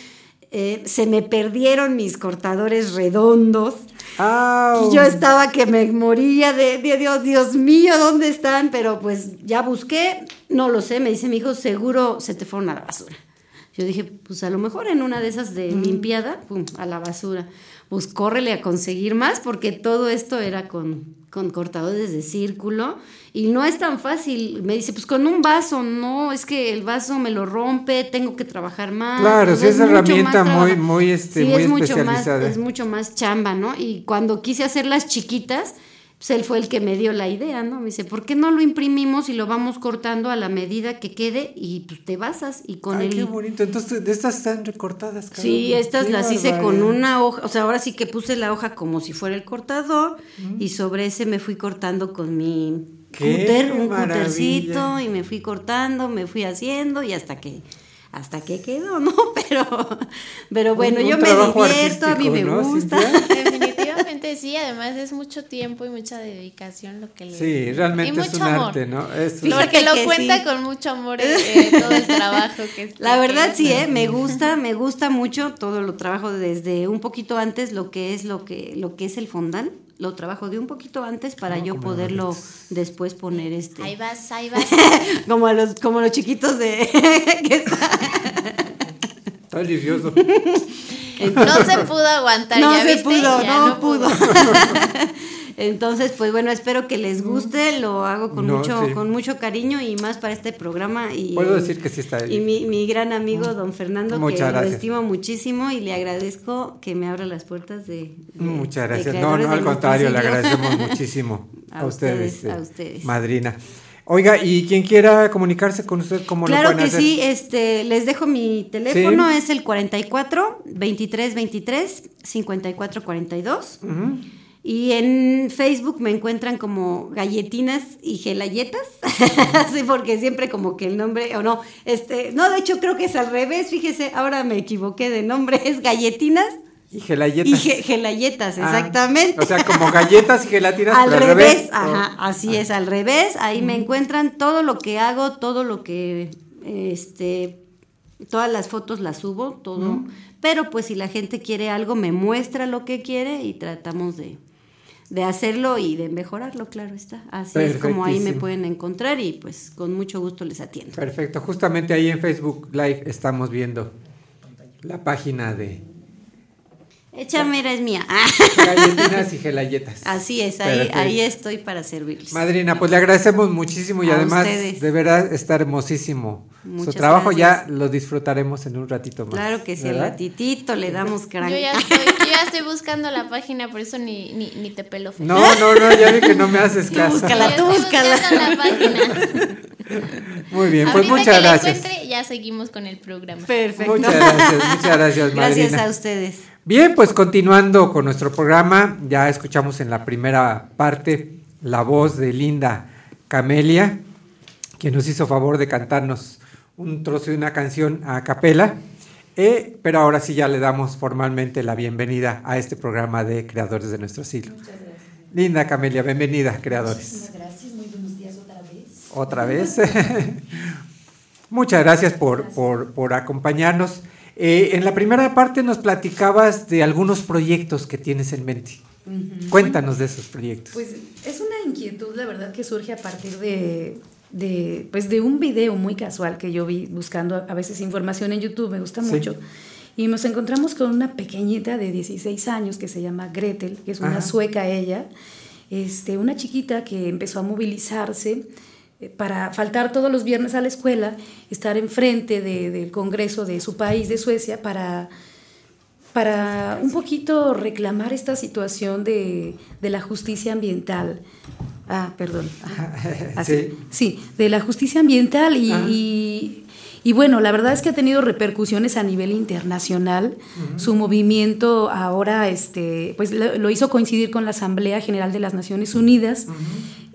eh, se me perdieron mis cortadores redondos. Au. Y yo estaba que me moría de, de Dios, Dios mío, ¿dónde están? Pero pues ya busqué, no lo sé, me dice mi hijo, seguro se te fueron a la basura. Yo dije, pues a lo mejor en una de esas de limpiada, pum, a la basura. Pues córrele a conseguir más porque todo esto era con, con cortadores de círculo y no es tan fácil. Me dice, pues con un vaso, no, es que el vaso me lo rompe, tengo que trabajar más. Claro, O sea, es mucho herramienta muy, muy, este, Sí, muy es mucho más, especializada. es mucho más chamba, ¿no? Y cuando quise hacer las chiquitas, pues él fue el que me dio la idea, ¿no? Me dice, ¿por qué no lo imprimimos y lo vamos cortando a la medida que quede y pues te basas y con Ay, el qué bonito. Entonces, de estas están recortadas. Sí, caramba. estas Qué las hice con una hoja, o sea, ahora sí que puse la hoja como si fuera el cortador y sobre ese me fui cortando con mi ¡Qué cúter, un maravilla! cútercito y me fui cortando, me fui haciendo y hasta que hasta que quedó, ¿no? Pero pero bueno, un yo me divierto, a mí me ¿no, gusta. Sí, además es mucho tiempo y mucha dedicación lo que le Sí, realmente y es mucho un amor. arte, ¿no? Es un- Fíjate Porque lo que cuenta sí. con mucho amor eh, todo el trabajo que La verdad sí. ¿eh? me gusta, me gusta mucho todo lo trabajo desde un poquito antes lo que es lo que lo que es el fondant, lo trabajo de un poquito antes para yo poderlo después poner este Ahí vas, ahí vas. como a los como los chiquitos de que está- Está No se pudo aguantar, no ¿ya se viste? pudo, Ya no, pudo. Entonces, pues bueno, espero que les guste, lo hago con No, mucho sí. con mucho cariño y más para este programa y Puedo eh, decir que sí está y mi, mi gran amigo don Fernando, Muchas que lo estimo muchísimo y le agradezco que me abra las puertas de... de- Muchas de gracias. No, no, al contrario, le agradecemos muchísimo a, A ustedes, ustedes, a eh, ustedes. madrina. Oiga, y quien quiera comunicarse con usted, ¿cómo lo Claro pueden que hacer? sí, este, les dejo mi teléfono, Sí. es el 44 23 23 54 42. Ujú. Y en Facebook me encuentran como galletinas y gelayetas. sí, porque siempre como que el nombre, o no, este, no, de hecho creo que es al revés, fíjese, ahora me equivoqué de nombre, es galletinas Y gelayetas. y ge- gelayetas, Ah, exactamente. O sea, como galletas y gelatinas, al revés, ¿o? ajá, así es, al revés, ahí me encuentran todo lo que hago, todo lo que, este, todas las fotos las subo, todo, pero pues si la gente quiere algo, me muestra lo que quiere y tratamos de, de hacerlo y de mejorarlo, claro está. Así es como ahí me pueden encontrar y pues con mucho gusto les atiendo. Perfecto, justamente ahí en Facebook Live estamos viendo la página de Échame, es mía. galletinas y gelayetas. Así es, ahí, Perfecto. ahí estoy para servirles. Madrina, pues le agradecemos muchísimo y A además ustedes. de verdad está hermosísimo. Muchas Su trabajo gracias. ya lo disfrutaremos en un ratito más. Claro que sí, al ¿verdad? ratitito le damos Yo crank. ya, estoy, yo ya estoy buscando la página, por eso ni, ni, ni te pelo. Fer. No, no, no, ya vi que no me haces caso. búscala, tú Yo estoy búscala. la página. Muy bien, pues Ahorita muchas que la gracias. encuentre, ya seguimos con el programa. Perfecto. Muchas gracias, muchas gracias, Gracias a ustedes. Bien, pues continuando con nuestro programa, ya escuchamos en la primera parte la voz de Linda Camelia, que nos hizo favor de cantarnos un trozo de una canción a capela. Eh, pero ahora sí ya le damos formalmente la bienvenida a este programa de Creadores de nuestro siglo. Linda Camelia, bienvenida, creadores. Muchísimas gracias, muy buenos días otra vez. Otra vez. Muchas gracias por, por, por acompañarnos. Eh, en la primera parte nos platicabas de algunos proyectos que tienes en mente. Cuéntanos de esos proyectos. Pues es una inquietud, la verdad, que surge a partir de, de, pues de un video muy casual que yo vi buscando a veces información en YouTube, me gusta mucho. Y nos encontramos con una pequeñita de 16 años que se llama Gretel, que es una sueca ella, este, una chiquita que empezó a movilizarse para faltar todos los viernes a la escuela, estar enfrente de, del Congreso de su país, de Suecia, para, para un poquito reclamar esta situación de, de la justicia ambiental. Ah, perdón. Así, sí. de la justicia ambiental y, y, bueno, la verdad es que ha tenido repercusiones a nivel internacional. Su movimiento ahora, este, pues lo, hizo coincidir con la Asamblea General de las Naciones Unidas.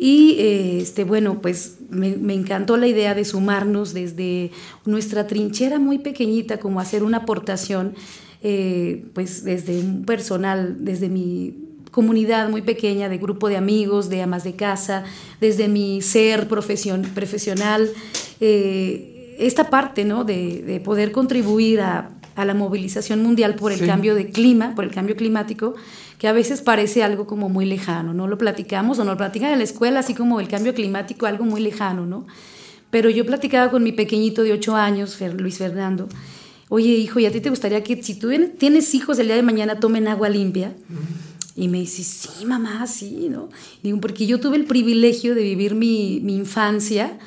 Y este, bueno, pues me, me, encantó la idea de sumarnos desde nuestra trinchera muy pequeñita, como hacer una aportación, eh, pues desde un personal, desde mi comunidad muy pequeña de grupo de amigos, de amas de casa, desde mi ser profesion, profesional, eh, esta parte ¿no? de, de poder contribuir a, a, la movilización mundial por el sí. cambio de clima, por el cambio climático, que a veces parece algo como muy lejano, no lo platicamos o no lo platican en la escuela, así como el cambio climático, algo muy lejano, ¿no? Pero yo platicaba con mi pequeñito de 8 años, Luis Fernando, oye hijo, ¿y a ti te gustaría que si tú tienes hijos el día de mañana tomen agua limpia? Y me dice, sí, mamá, sí, ¿no? Digo, porque yo tuve el privilegio de vivir mi, infancia,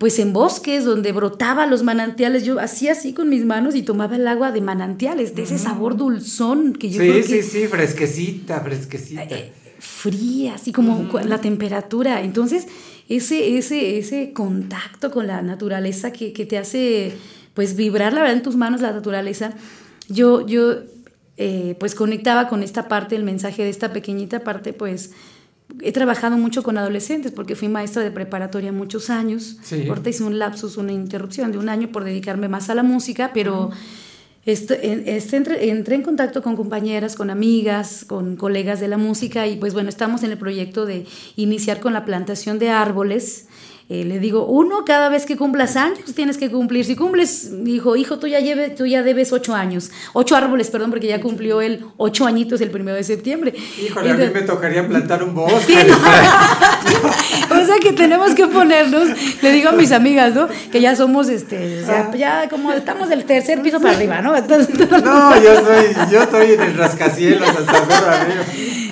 pues en bosques donde brotaba los manantiales. Yo hacía así con mis manos y tomaba el agua de manantiales, de ese sabor dulzón que yo sí, creo Sí, que, sí, fresquecita, fresquecita. Eh, fría, así como mm. la temperatura. Entonces, ese, ese, ese contacto con la naturaleza que, que te hace, pues, vibrar, la verdad, en tus manos la naturaleza. Yo, yo eh, pues conectaba con esta parte, el mensaje de esta pequeñita parte, pues he trabajado mucho con adolescentes porque fui maestra de preparatoria muchos años. Sí. Ahorita hice un lapsus, una interrupción de un año por dedicarme más a la música, pero uh -huh. este, este, entré, entré, en contacto con compañeras, con amigas, con colegas de la música y pues bueno, estamos en el proyecto de iniciar con la plantación de árboles eh, le digo, uno, cada vez que cumplas años tienes que cumplir. Si cumples, dijo, hijo, tú ya, lleve, tú ya debes ocho años. Ocho árboles, perdón, porque ya cumplió él ocho añitos el primero de septiembre. Híjole, Entonces, a mí me tocaría plantar un bosque. o sea que tenemos que ponernos, le digo a mis amigas, ¿no? Que ya somos, este, o sea, ya como estamos del tercer piso para arriba, ¿no? Entonces, no, yo soy, yo estoy en el rascacielos hasta arriba.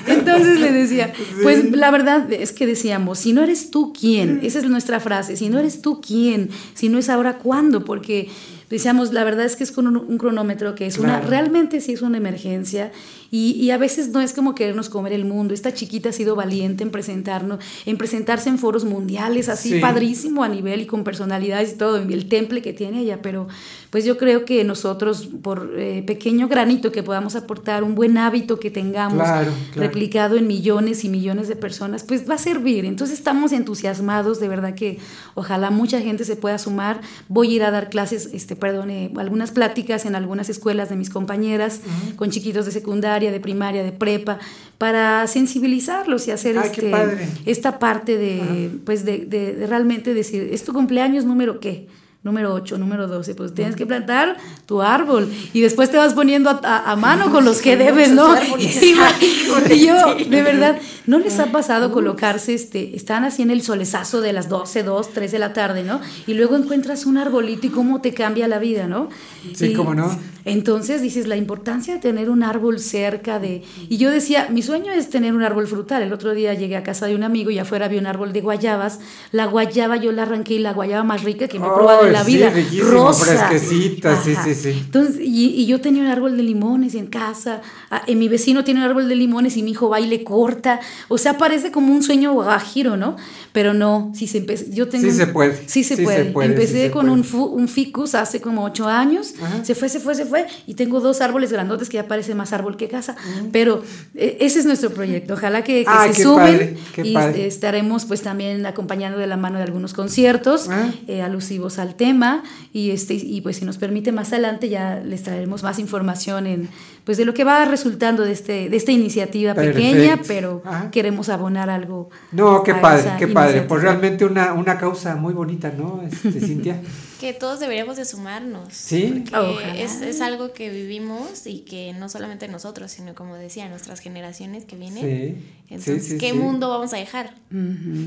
Entonces le decía, pues sí. la verdad es que decíamos, si no eres tú, ¿quién? Esa es nuestra frase, si no eres tú, ¿quién? Si no es ahora, ¿cuándo? Porque decíamos, la verdad es que es con un, un cronómetro que es claro. una, realmente sí es una emergencia y, y, a veces no es como querernos comer el mundo. Esta chiquita ha sido valiente en presentarnos, en presentarse en foros mundiales, así sí. padrísimo a nivel y con personalidades y todo, el temple que tiene ella, pero pues yo creo que nosotros, por eh, pequeño granito que podamos aportar, un buen hábito que tengamos claro, claro. replicado en millones y millones de personas, pues va a servir. Entonces estamos entusiasmados, de verdad que ojalá mucha gente se pueda sumar. Voy a ir a dar clases, este, perdón, eh, algunas pláticas en algunas escuelas de mis compañeras, uh -huh. con chiquitos de secundaria, de primaria, de prepa, para sensibilizarlos y hacer Ay, este, esta parte de, pues de, de, de, realmente decir, ¿es tu cumpleaños número qué? Número 8, número 12, pues tienes que plantar tu árbol y después te vas poniendo a, a, a mano con los que debes, ¿no? Y, y yo, de verdad, ¿no les ha pasado colocarse, este, están así en el solezazo de las 12, 2, 3 de la tarde, ¿no? Y luego encuentras un arbolito y cómo te cambia la vida, ¿no? Sí, y, cómo no. Entonces dices, la importancia de tener un árbol cerca de... Y yo decía, mi sueño es tener un árbol frutal. El otro día llegué a casa de un amigo y afuera había un árbol de guayabas. La guayaba yo la arranqué y la guayaba más rica que me he probado en la sí, vida. Rosa. fresquecita, sí, sí, sí. Entonces, y, y, yo tenía un árbol de limones en casa. Ah, en mi vecino tiene un árbol de limones y mi hijo va y le corta. O sea, parece como un sueño gajiro, ¿no? Pero no, si se empezó, yo tengo... Sí se puede. Sí se, sí puede. se puede. Empecé sí con puede. Un, fu, un ficus hace como ocho años. Ajá. Se fue, se fue, se fue. Y tengo dos árboles grandotes que ya parece más árbol que casa. Uh Pero eh, ese es nuestro proyecto. Ojalá que, que ah, se sumen. Padre, y padre. estaremos pues también acompañando de la mano de algunos conciertos ah. eh, alusivos al tema. Y, este, y pues si nos permite más adelante ya les traeremos más información en pues de lo que va resultando de, este, de esta iniciativa Perfecto. pequeña, pero Ajá. queremos abonar algo. No, qué padre, qué padre. Pues realmente una, una causa muy bonita, ¿no, este, Cintia? que todos deberíamos de sumarnos. Sí. Porque es, es, algo que vivimos y que no solamente nosotros, sino como decía, nuestras generaciones que vienen. Sí. Entonces, sí, sí, ¿qué sí. mundo vamos a dejar?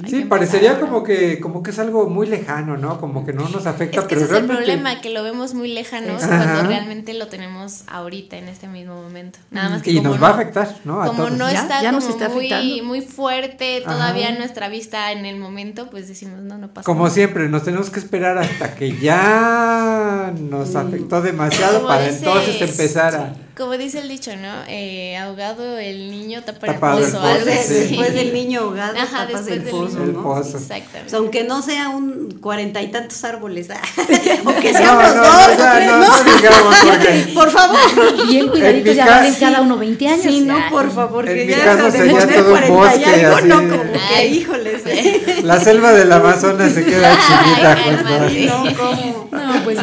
Sí, parecería como que, como que es algo muy lejano, ¿no? Como que no nos afecta, Es que pero ese es el realmente... problema, que lo vemos muy lejanos Ajá. cuando realmente lo tenemos ahorita, en este mismo momento. Nada más que y como nos no- va a afectar, ¿no? A como todos. no Ya, está ya nos como está muy, muy fuerte todavía Ajá. nuestra vista en el momento, pues decimos, no, no pasa Como nada. siempre, nos tenemos que esperar hasta que ya nos afectó demasiado Como para entonces empezar a... Como dice el dicho, ¿no? Eh, ahogado el niño tapa el Tapado el pozo. pozo, algo así. Después del niño ahogado, Ajá, tapas después el del pozo, niño. El ¿no? pozo. Exactamente. O sea, aunque no sea un cuarenta y tantos árboles, ah, o que sean No, los no, dos, no, o tres, no, no. no digamos, porque- Por favor. Bien En cuidaditos, mi ya caso- valen cada uno 20 años. Sí, no, por favor, En que mi ya caso esa de sería poner todo un 40 y bosque, algo, así. no, como que, Ay. híjoles. La selva del Amazonas se queda chiquita. Ay. No, ¿cómo? No, pues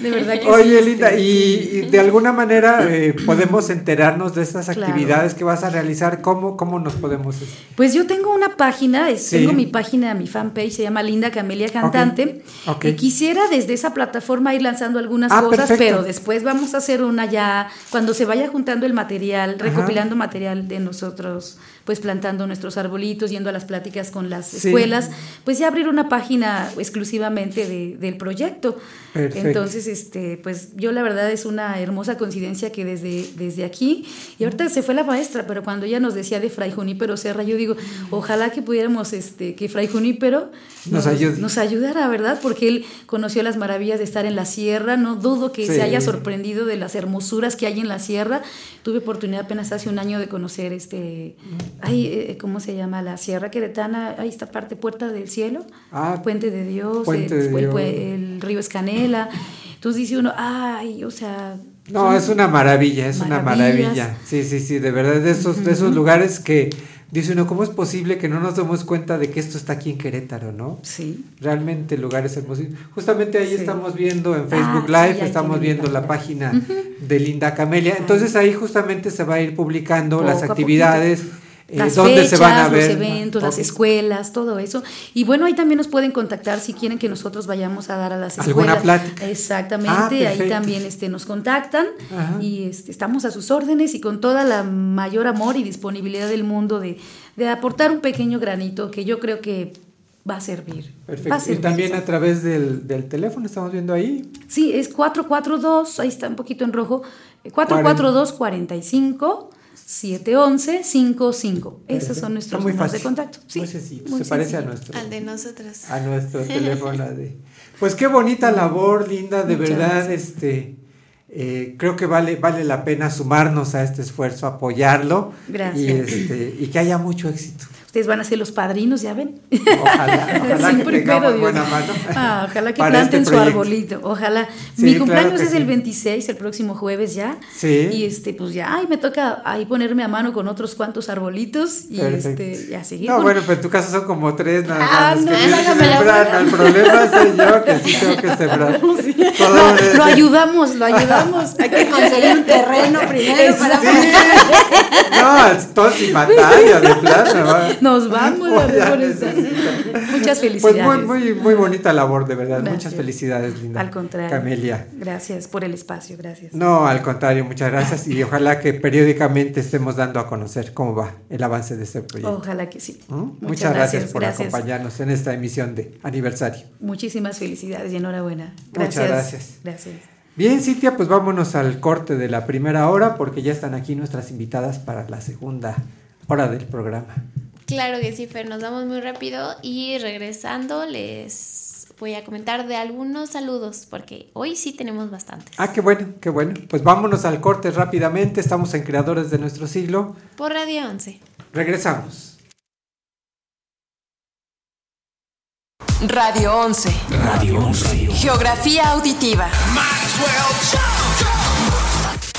de verdad que Oye, sí, Linda, este, y, y de alguna manera eh, podemos enterarnos de estas Claro. actividades que vas a realizar. ¿Cómo, cómo nos podemos...? Pues yo tengo una página, Sí. tengo mi página, mi fanpage, se llama Linda Camelia Cantante. Ok. Y quisiera desde esa plataforma ir lanzando algunas Ah, cosas, perfecto. pero después vamos a hacer una ya, cuando se vaya juntando el material, recopilando material de nosotros, pues plantando nuestros arbolitos, yendo a las pláticas con las Sí. escuelas, pues ya abrir una página exclusivamente de- del proyecto. Perfecto. Entonces, este, pues yo la verdad es una hermosa coincidencia que desde, desde aquí, y ahorita se fue la maestra, pero cuando ella nos decía de Fray Junípero Serra, yo digo, ojalá que pudiéramos, este, que Fray Junípero Nos ayude. nos ayudara, ¿verdad? Porque él conoció las maravillas de estar en la sierra, no dudo que Sí. se haya sorprendido de las hermosuras que hay en la sierra. Tuve oportunidad apenas hace un año de conocer este, ay, eh, ¿cómo se llama? La Sierra Queretana, ahí esta parte, Puerta del Cielo, Ah, Puente de Dios, Puente el, de el- Dios. el río Escanela. Entonces dice uno, ay, o sea... No, es una maravilla, es una maravilla. Sí, sí, sí, de verdad, de esos, de esos lugares que dice uno, ¿cómo es posible que no nos demos cuenta de que esto está aquí en Querétaro, no? Sí. Realmente lugares hermosos. Justamente ahí Sí. estamos viendo en Ah, Facebook Live, estamos viendo la página de Linda Camelia. Entonces ahí justamente se va a ir publicando Poco las actividades, eh, las dónde fechas, se van a ver. los eventos, las escuelas, todo eso. Y bueno, ahí también nos pueden contactar si quieren que nosotros vayamos a dar a las ¿Alguna escuelas. plática? Exactamente, Ah, ahí perfecto. también este, nos contactan Ajá. y este, estamos a sus órdenes y con toda la mayor amor y disponibilidad del mundo de, de aportar un pequeño granito que yo creo que va a servir. Va a Perfecto. Y servir. también a través del, del teléfono estamos viendo ahí. Sí, es 442, ahí está un poquito en rojo, 442 45 711 55. Esos son nuestros números de contacto. Sí, Muy sencillo, muy se parece a nuestro. Al de nosotros. a nuestro teléfono de pues qué bonita labor linda de Muchas verdad gracias. este eh, creo que vale vale la pena sumarnos a este esfuerzo apoyarlo Gracias. y este y que haya mucho éxito Ustedes van a ser los padrinos, ya ven. ojalá ojalá Sí, que tengamos buena mano Ah, ojalá que planten este su arbolito. Ojalá. Sí, Mi cumpleaños es sí. el 26, el próximo jueves ya. Sí. Y este, pues ya, ay, me toca ahí ponerme a mano con otros cuantos arbolitos y Perfecto. este, ya seguir. no con- bueno pero en tu caso son como tres nada Ah, más los no, que sembrar buena. el problema soy yo que sí tengo que sembrar No, lo ayudamos, lo ayudamos. Hay que conseguir un terreno primero para Sí. no todo sin batalla de plano. Nos vamos a. Muchas Pues felicidades. muy, muy, muy bonita labor, de verdad. Gracias. Muchas felicidades, Linda. Al contrario. Camelia. Gracias por el espacio, gracias. No, al contrario, muchas gracias. Y ojalá que periódicamente estemos dando a conocer cómo va el avance de este proyecto. Ojalá que sí. ¿Mm? Muchas, Muchas gracias, por gracias. acompañarnos en esta emisión de aniversario. Muchísimas felicidades y enhorabuena. Muchas Gracias. gracias. Gracias. Bien, Cintia, pues vámonos al corte de la primera hora porque ya están aquí nuestras invitadas para la segunda hora del programa. Claro que sí, Fer, nos vamos muy rápido y regresando les voy a comentar de algunos saludos porque hoy sí tenemos bastantes. Ah, qué bueno, qué bueno. Pues vámonos al corte rápidamente. Estamos en Creadores de nuestro siglo. Por Radio 11. Regresamos. Radio 11. Radio 11. Geografía auditiva.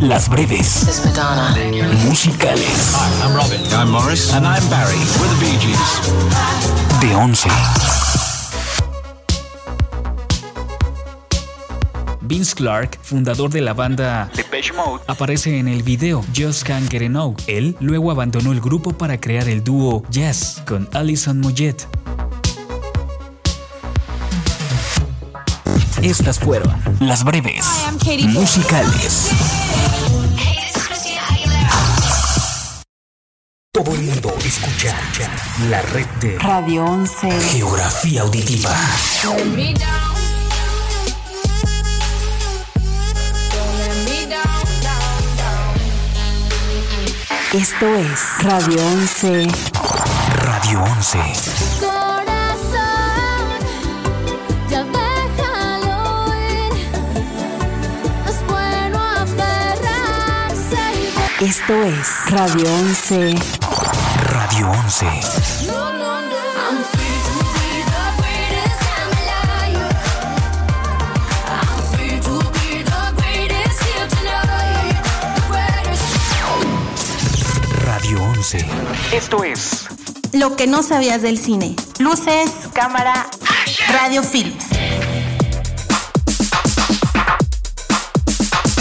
Las breves. Musicales. Hi, I'm Robin. I'm Morris. And I'm Barry. We're the Bee Gees. De 11. Vince Clark, fundador de la banda Depeche Mode. aparece en el video Just Can't Get Enough. Él luego abandonó el grupo para crear el dúo Jazz con Alison Moyet. Estas fueron las breves musicales. Todo el mundo escucha la red de Radio 11. Geografía Auditiva. Esto es Radio 11. Radio 11. Corazón, ya déjalo ir. Es bueno aferrarse y Esto es Radio 11. Radio 11. No, no, no. I'm free to be the greatest I'm alive. I'm free to be the greatest here tonight. The greatest. Radio 11. Esto es Lo que no sabías del cine. Luces, cámara, radio films.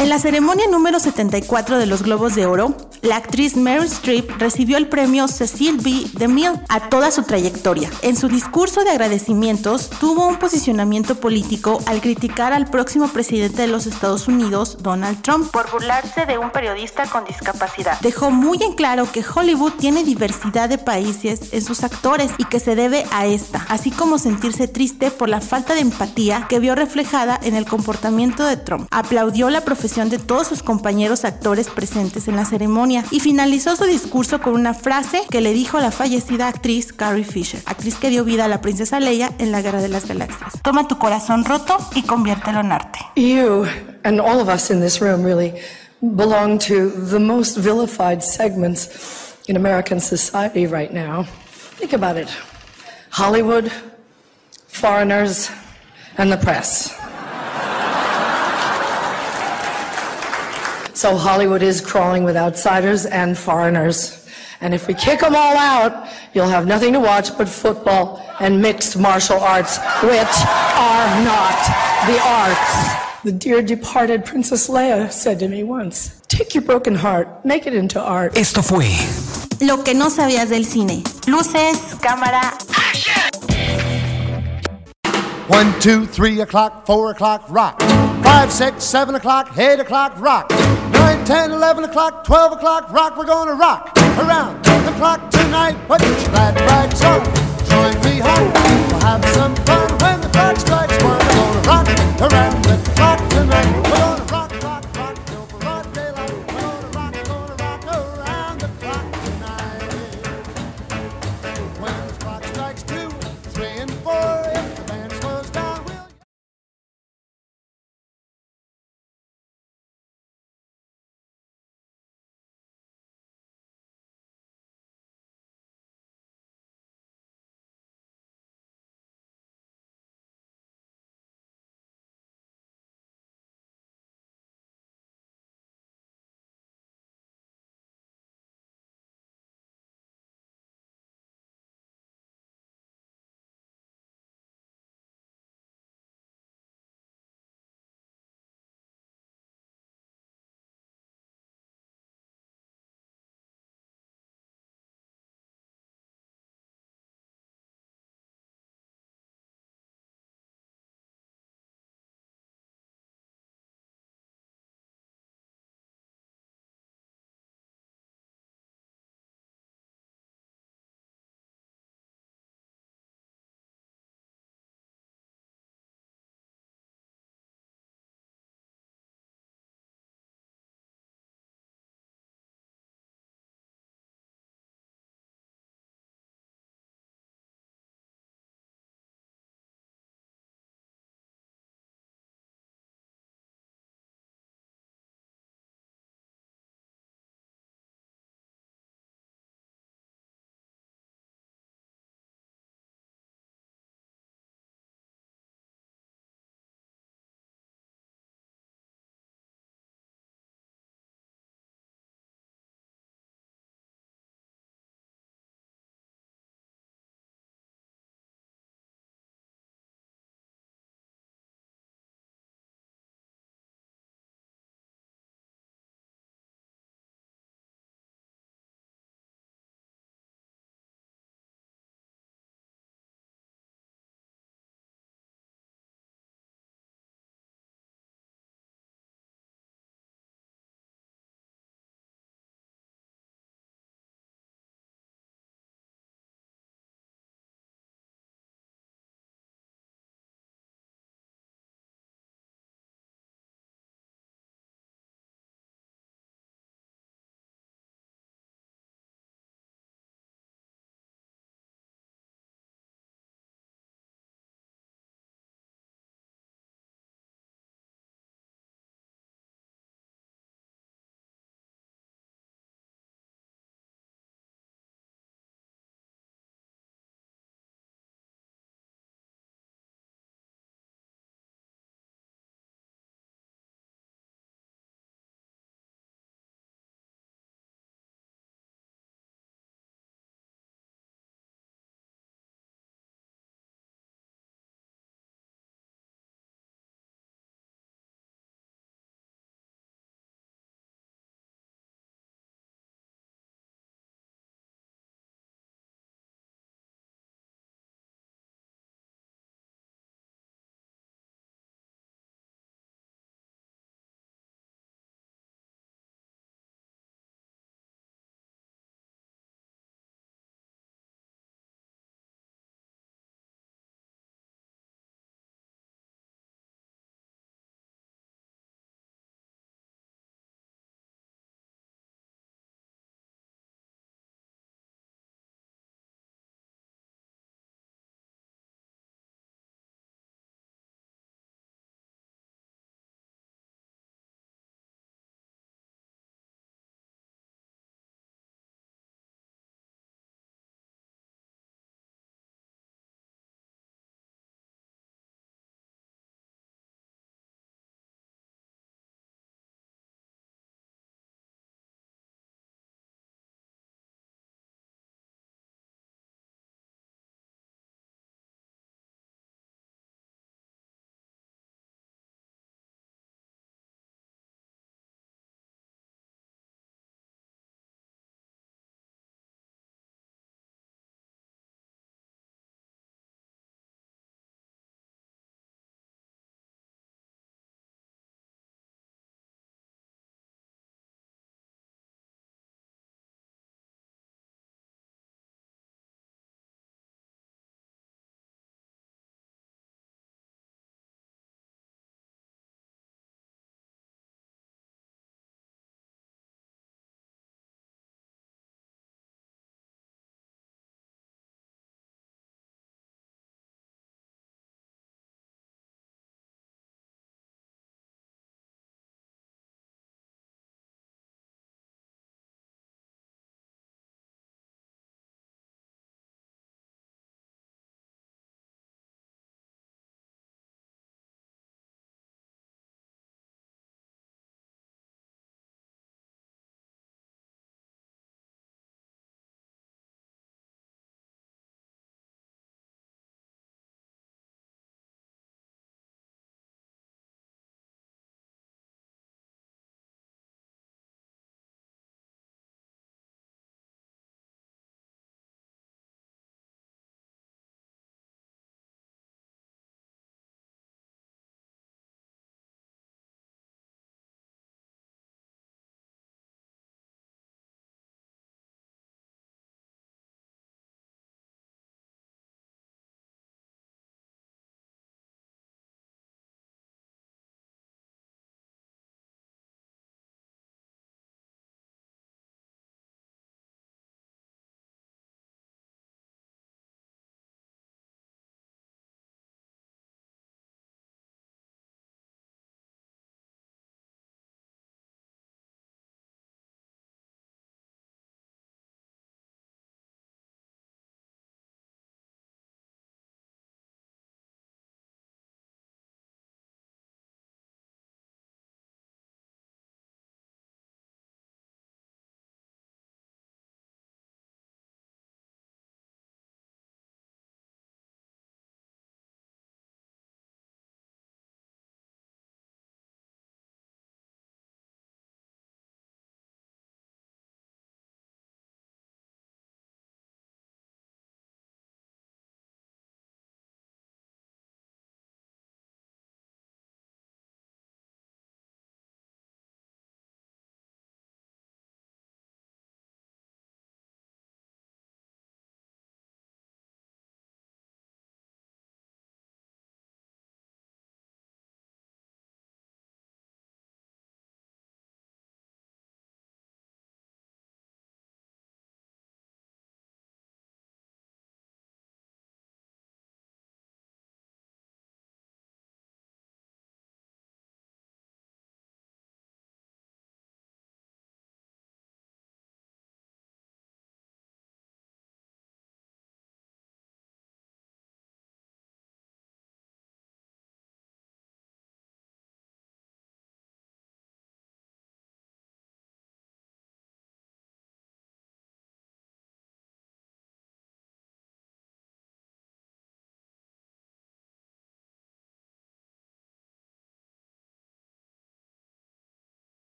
En la ceremonia número 74 de los Globos de Oro, la actriz Meryl Streep recibió el premio Cecil B. DeMille a toda su trayectoria. En su discurso de agradecimientos, tuvo un posicionamiento político al criticar al próximo presidente de los Estados Unidos, Donald Trump, por burlarse de un periodista con discapacidad. Dejó muy en claro que Hollywood tiene diversidad de países en sus actores y que se debe a esta, así como sentirse triste por la falta de empatía que vio reflejada en el comportamiento de Trump. Aplaudió la profesión de todos sus compañeros actores presentes en la ceremonia y finalizó su discurso con una frase que le dijo la fallecida actriz Carrie Fisher, actriz que dio vida a la princesa Leia en la Guerra de las Galaxias. Toma tu corazón roto y conviértelo en arte. You and all of us in this room really belong to the most vilified segments in American society right now. Think about it Hollywood, foreigners, and the press. So Hollywood is crawling with outsiders and foreigners. And if we kick them all out, you'll have nothing to watch but football and mixed martial arts, which are not the arts. The dear departed Princess Leia said to me once, Take your broken heart, make it into art. Esto fue Lo que no sabías del cine. Luces, cámara, One, two, three o'clock, four o'clock, rock. Five, six, seven o'clock, eight o'clock, rock. Nine, ten, eleven o'clock, twelve o'clock, rock. We're gonna rock around the clock tonight. Put your glad rags on, join me home. We'll have some fun when the clock strikes one. We're gonna rock around the clock tonight.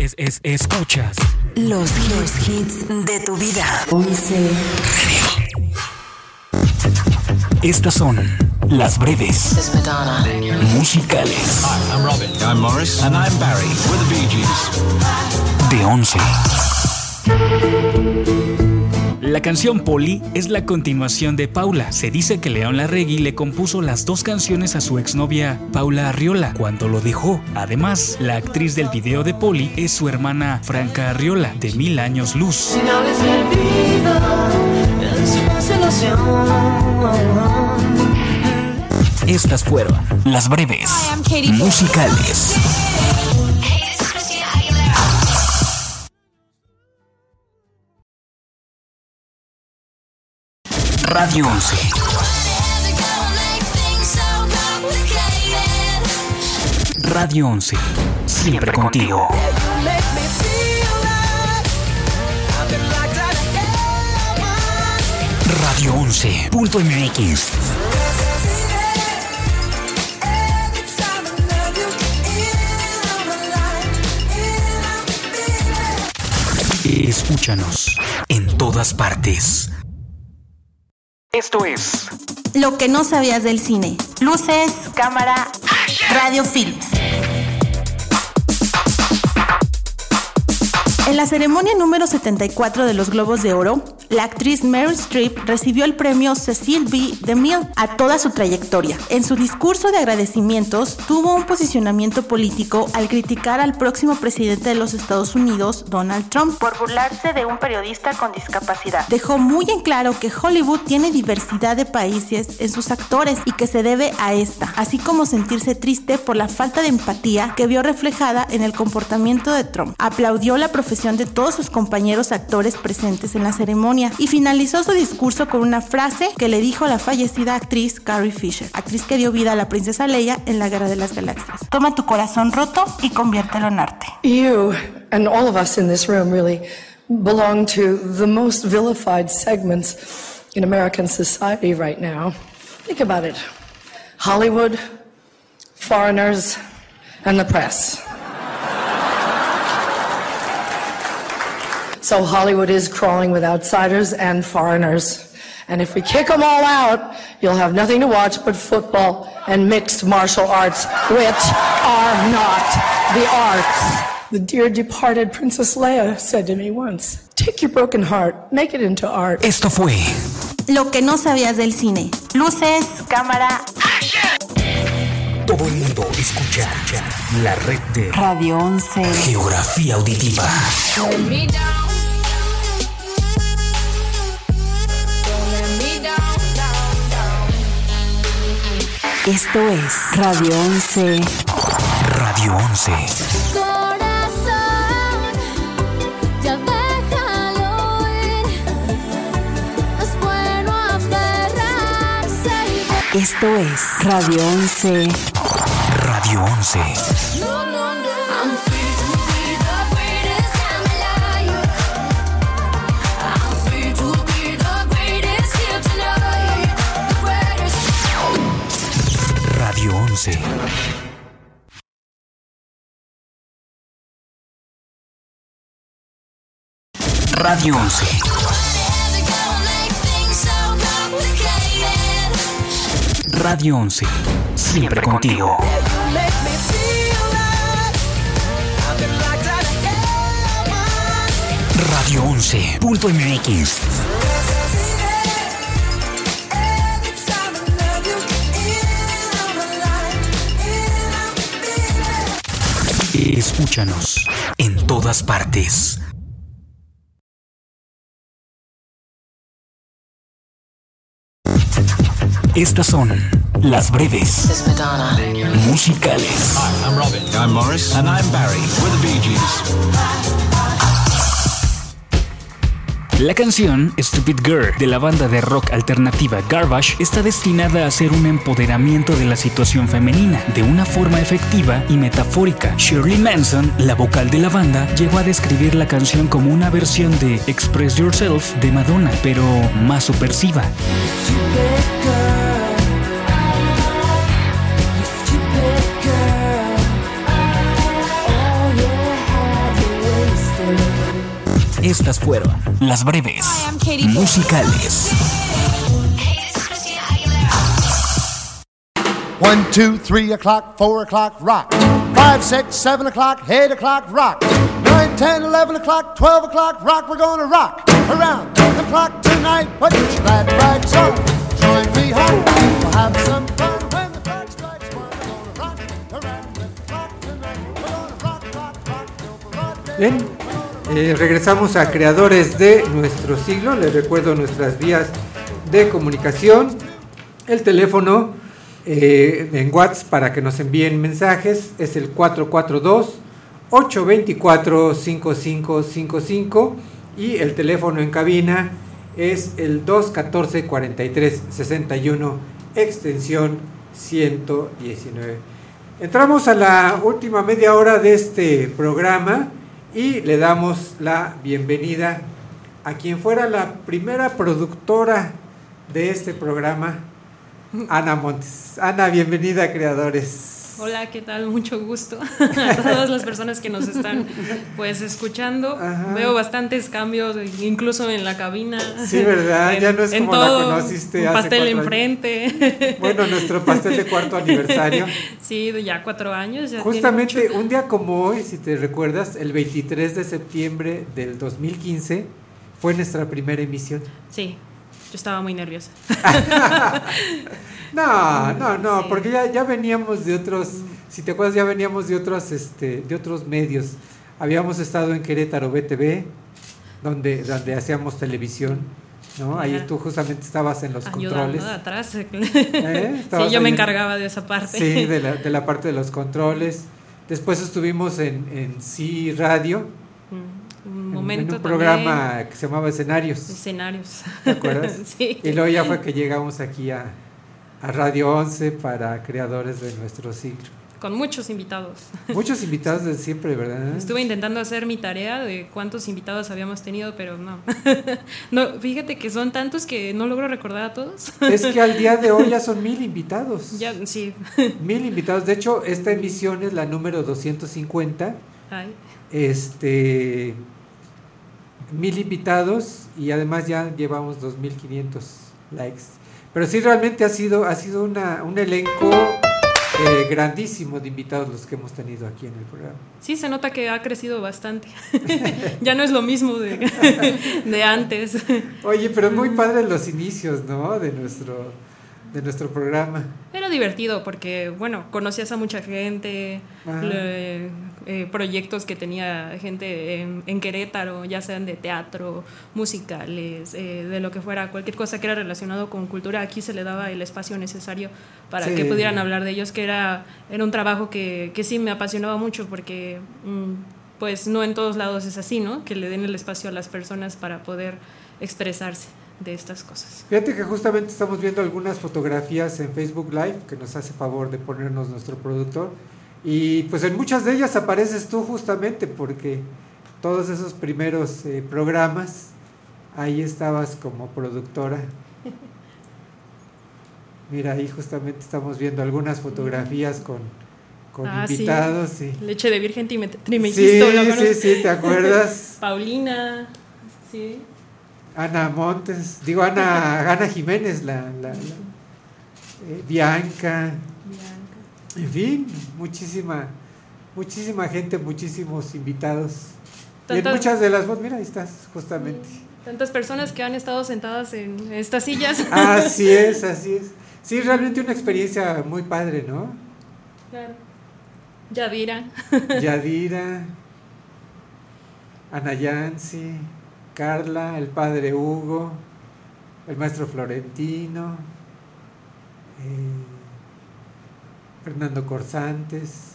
Es, es, es- escuchas. Los hits, hits de tu vida. 11. Estas son las breves musicales Hi, I'm Robin. I'm Morris. And I'm Barry. We're the Bee Gees. de 11. La canción Polly es la continuación de Paula. Se dice que León Larregui le compuso las dos canciones a su exnovia Paula Arriola cuando lo dejó. Además, la actriz del video de Polly es su hermana Franca Arriola, de Mil Años Luz. Estas fueron las breves musicales. Radio 11. Radio 11. Siempre contigo. Radio 11.mx. Escúchanos en todas partes. Esto es Lo que no sabías del cine. Luces, cámara, radio films. En la ceremonia número 74 de los Globos de Oro, la actriz Meryl Streep recibió el premio Cecil B. DeMille a toda su trayectoria. En su discurso de agradecimientos, tuvo un posicionamiento político al criticar al próximo presidente de los Estados Unidos, Donald Trump, por burlarse de un periodista con discapacidad. Dejó muy en claro que Hollywood tiene diversidad de países en sus actores y que se debe a esta, así como sentirse triste por la falta de empatía que vio reflejada en el comportamiento de Trump. Aplaudió la profesión de todos sus compañeros actores presentes en la ceremonia y finalizó su discurso con una frase que le dijo la fallecida actriz Carrie Fisher, actriz que dio vida a la princesa Leia en la Guerra de las Galaxias. Toma tu corazón roto y conviértelo en arte. You and all of us in this room really belong to the most vilified segments in American society right now. Think about it Hollywood, foreigners, and the press. So Hollywood is crawling with outsiders and foreigners. And if we kick them all out, you'll have nothing to watch but football and mixed martial arts, which are not the arts. The dear departed Princess Leia said to me once, take your broken heart, make it into art. Esto fue Lo que no sabías del cine. Luces, cámara, Todo el mundo escucha la red de Radio 11. Geografía Auditiva. Esto es Radio 11. Radio 11. Corazón, ya déjalo ir. Es bueno aferrarse y Esto es Radio 11. Radio 11. Radio 11. Things so complicated. Radio 11. Siempre contigo. Radio 11.mx. Escúchanos en todas partes. Estas son las breves musicales. Hi, I'm Robin. I'm Morris. And I'm Barry. We're the Bee Gees. La canción Stupid Girl de la banda de rock alternativa Garbage está destinada a ser un empoderamiento de la situación femenina de una forma efectiva y metafórica. Shirley Manson, la vocal de la banda, llegó a describir la canción como una versión de Express Yourself de Madonna, pero más subversiva. Estas fueron las breves musicales. One, two, three o'clock, four o'clock, rock. Five, six, seven o'clock, eight o'clock, rock. Nine, ten, eleven o'clock, twelve o'clock, rock. We're gonna rock around the clock tonight. Put your glad rags on. Join me home. We'll have some fun when the clock strikes one. We're gonna rock around the clock tonight. We're gonna rock, rock, rock till the broad day. Bien, eh, regresamos a Creadores de nuestro siglo. Les recuerdo nuestras vías de comunicación. El teléfono eh, en WhatsApp para que nos envíen mensajes es el 442-824-5555 y el teléfono en cabina es el 214-4361 extensión 119. Entramos a la última media hora de este programa y le damos la bienvenida a quien fuera la primera productora de este programa, Ana Montes. Ana, bienvenida Creadores. Hola, ¿qué tal? Mucho gusto a todas las personas que nos están pues escuchando. Veo bastantes cambios, incluso en la cabina. Sí, ¿verdad? En- ya no es como la conociste Un hace pastel enfrente. Bueno, nuestro pastel de cuarto aniversario. Sí, ya cuatro años. ya Justamente un día como hoy, si te recuerdas, el 23 de septiembre del 2015 fue nuestra primera emisión. Sí, yo estaba muy nerviosa. No, no, no, porque ya, ya veníamos de otros, si te acuerdas, ya veníamos de otros, este, de otros medios. Habíamos estado en Querétaro BTV, donde, donde hacíamos televisión, ¿no? Ahí tú justamente estabas en los Ayudando controles. atrás. ¿Eh? Sí, yo me en- encargaba de esa parte. Sí, de la, de la parte de los controles. Después estuvimos en, en Sí Radio, Un en- momento en un programa que se llamaba Escenarios. Escenarios. ¿Te acuerdas? sí. Y luego ya fue que llegamos aquí a, a Radio 11 para creadores de nuestro siglo. Con muchos invitados. Muchos invitados de siempre, ¿verdad? Estuve intentando hacer mi tarea de cuántos invitados habíamos tenido, pero no. no, fíjate que son tantos que no logro recordar a todos. Es que al día de hoy ya son mil invitados. Ya, sí. Mil invitados. De hecho, esta emisión es la número 250. Ay. Este. Mil invitados y además ya llevamos 2500 likes. Pero sí, realmente ha sido, ha sido una, un elenco eh, grandísimo de invitados los que hemos tenido aquí en el programa. Sí, se nota que ha crecido bastante. ya no es lo mismo de, de antes. Oye, pero muy padre los inicios, ¿no? De nuestro, de nuestro programa. Era divertido porque, bueno, conocías a mucha gente, le- eh, proyectos que tenía gente en, en Querétaro, ya sean de teatro, musicales, eh, de lo que fuera, cualquier cosa que era relacionado con cultura, aquí se le daba el espacio necesario para Sí. que pudieran hablar de ellos, que era, era un trabajo que, que sí me apasionaba mucho porque, mm, pues, no en todos lados es así, ¿no? Que le den el espacio a las personas para poder expresarse de estas cosas. Fíjate que justamente estamos viendo algunas fotografías en Facebook Live que nos hace favor de ponernos nuestro productor. Y pues en muchas de ellas apareces tú justamente porque todos esos primeros eh, programas ahí estabas como productora. Mira, ahí justamente estamos viendo algunas fotografías con, con Ah, invitados. Sí, Leche de virgen trime- sí, trimellizo. ¿lo sí, sí, ¿te acuerdas? Paulina, sí. Ana Montes, digo Ana, Ana Jiménez, la, la- la- eh, Bianca, en fin, muchísima, muchísima gente, muchísimos invitados. Y en Tantas- muchas de las voces, mira, ahí estás, justamente. Tantas personas que han estado sentadas en estas sillas. Así es, así es. Sí, realmente una experiencia muy padre, ¿no? Claro. Yadira. Yadira, Ana Yancy, Carla, el padre Hugo, el maestro Florentino, eh, Fernando Corsantes,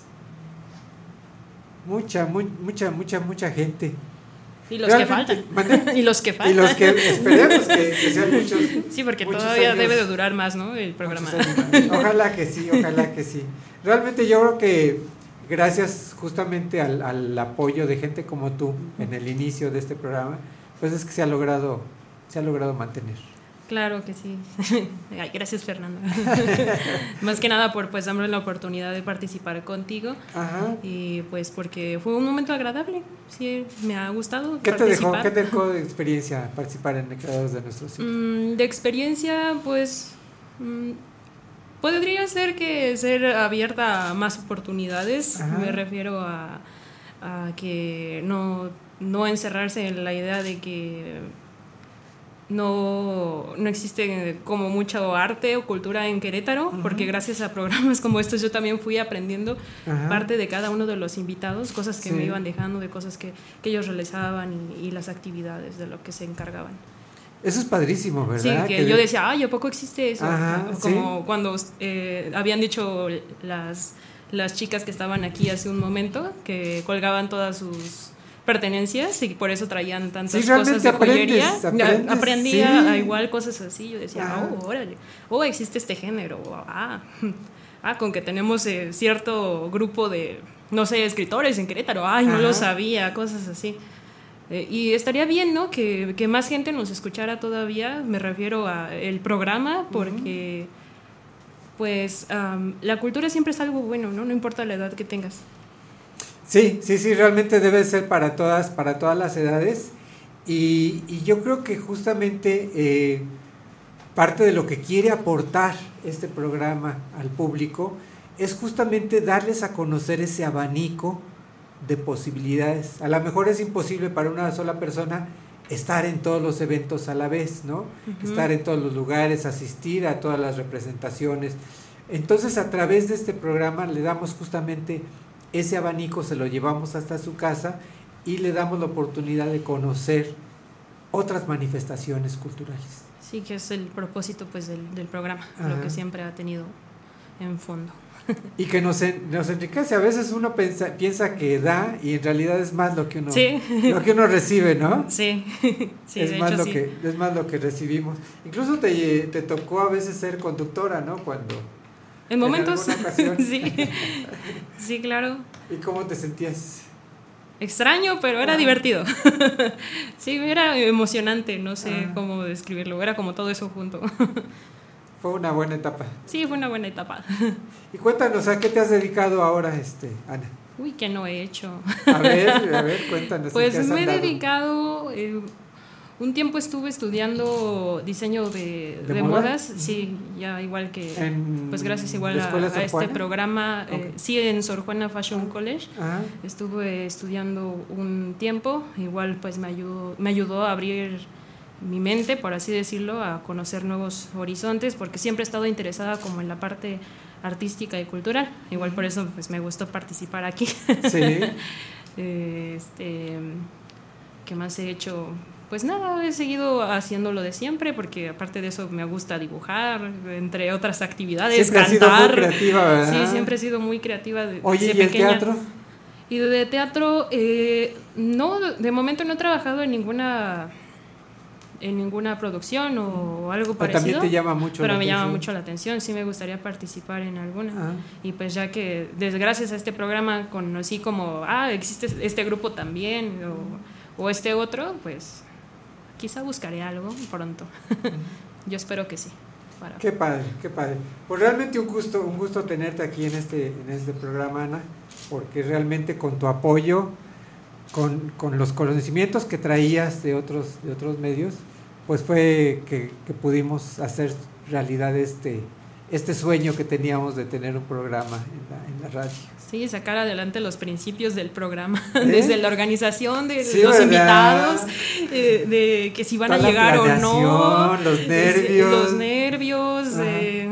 Mucha, muy- mucha, mucha, mucha gente. Y los que faltan. y los que faltan. Y los que esperemos que, que sean muchos. Sí, porque muchos todavía años. debe de durar más, ¿no? El programa. Ojalá que sí, ojalá que sí. Realmente yo creo que gracias justamente al, al apoyo de gente como tú en el inicio de este programa, pues es que se ha logrado, se ha logrado mantener. Claro que sí. Ay, gracias, Fernando. Más que nada por pues darme la oportunidad de participar contigo. Ajá. Y pues porque fue un momento agradable. Sí, me ha gustado ¿Qué te dejó, qué te dejó de experiencia participar en Creadores de nuestros hijos? Mm, de experiencia, pues mm, podría ser que ser abierta a más oportunidades. Ajá. Me refiero a, a que no, no encerrarse en la idea de que no, no existe como mucho arte o cultura en Querétaro, porque gracias a programas como estos yo también fui aprendiendo Ajá. parte de cada uno de los invitados, cosas que Sí. me iban dejando, de cosas que, que ellos realizaban y, y las actividades de lo que se encargaban. Eso es padrísimo, Sí, ¿verdad? que, yo decía, ay, ¿a poco existe eso? Ajá, Como cuando eh, habían dicho las, las chicas que estaban aquí hace un momento, que colgaban todas sus pertenencias y por eso traían tantas Sí, cosas de joyería. aprendes, aprendes, Aprendía sí. a igual cosas así. Yo decía, Ajá. oh, órale, oh, existe este género. Ah, ah con que tenemos eh, cierto grupo de, no sé, escritores en Querétaro. Ay, no lo sabía, cosas así. Eh, y estaría bien, ¿no? Que, que más gente nos escuchara todavía. Me refiero a el programa, porque, pues, am, la cultura siempre es algo bueno, ¿no? No importa la edad que tengas. Sí, sí, sí, realmente debe ser para todas, para todas las edades. Y, y yo creo que justamente eh, parte de lo que quiere aportar este programa al público es justamente darles a conocer ese abanico de posibilidades. A lo mejor es imposible para una sola persona estar en todos los eventos a la vez, ¿no? Estar en todos los lugares, asistir a todas las representaciones. Entonces, a través de este programa le damos justamente ese abanico, se lo llevamos hasta su casa y le damos la oportunidad de conocer otras manifestaciones culturales. Sí, que es el propósito, pues, del, del programa, Ajá. lo que siempre ha tenido en fondo. Y que nos, en- nos enriquece. A veces uno pensa, piensa que da y en realidad es más lo que uno, Sí. lo que uno recibe, ¿no? Sí, sí, es, de más hecho, lo sí. que, es más lo que recibimos. Incluso te, te tocó a veces ser conductora, ¿no? Cuando... En momentos, sí, sí, claro. ¿Y cómo te sentías? Extraño, pero era Ah. divertido. sí, era emocionante, no sé Ah. cómo describirlo, era como todo eso junto. Fue una buena etapa. sí, fue una buena etapa. Y cuéntanos, ¿a qué te has dedicado ahora, este, Ana? Uy, que no he hecho. A ver, a ver, cuéntanos. ¿en Pues me he dedicado, eh, un tiempo estuve estudiando diseño de, ¿De de moda? modas, sí, ya igual que, En pues gracias igual a, este programa, eh, sí, en Sor Juana Fashion College, Ajá. estuve estudiando un tiempo, igual pues me ayudó, me ayudó a abrir mi mente, por así decirlo, a conocer nuevos horizontes, porque siempre he estado interesada como en la parte artística y cultural, igual por eso pues me gustó participar aquí. Sí. este, ¿qué más he hecho? Pues nada, he seguido haciendo lo de siempre, porque aparte de eso me gusta dibujar, entre otras actividades, Siempre cantar. sido muy creativa, ¿verdad? Sí, siempre he sido muy creativa. de- Oye, desde ¿y el teatro? Y de teatro, eh, no, de momento no he trabajado en ninguna en ninguna producción o algo Pero parecido. también te llama mucho Pero la me llama mucho la atención, sí me gustaría participar en alguna. Ah. Y pues ya que, desde gracias a este programa, conocí como, ah, existe este grupo también, o, o este otro, pues quizá buscaré algo pronto. Yo espero que sí. para- Qué padre, qué padre. Pues realmente un gusto, un gusto tenerte aquí en este, en este programa, Ana, porque realmente con tu apoyo, con, con los conocimientos que traías de otros, de otros medios, pues fue que, que pudimos hacer realidad este, este sueño que teníamos de tener un programa en la, en la radio. Sí, sacar adelante los principios del programa, ¿Eh? desde la organización de Sí, los ¿verdad? invitados, eh, de que si van a Toda llegar o no, los es- nervios. los nervios, de,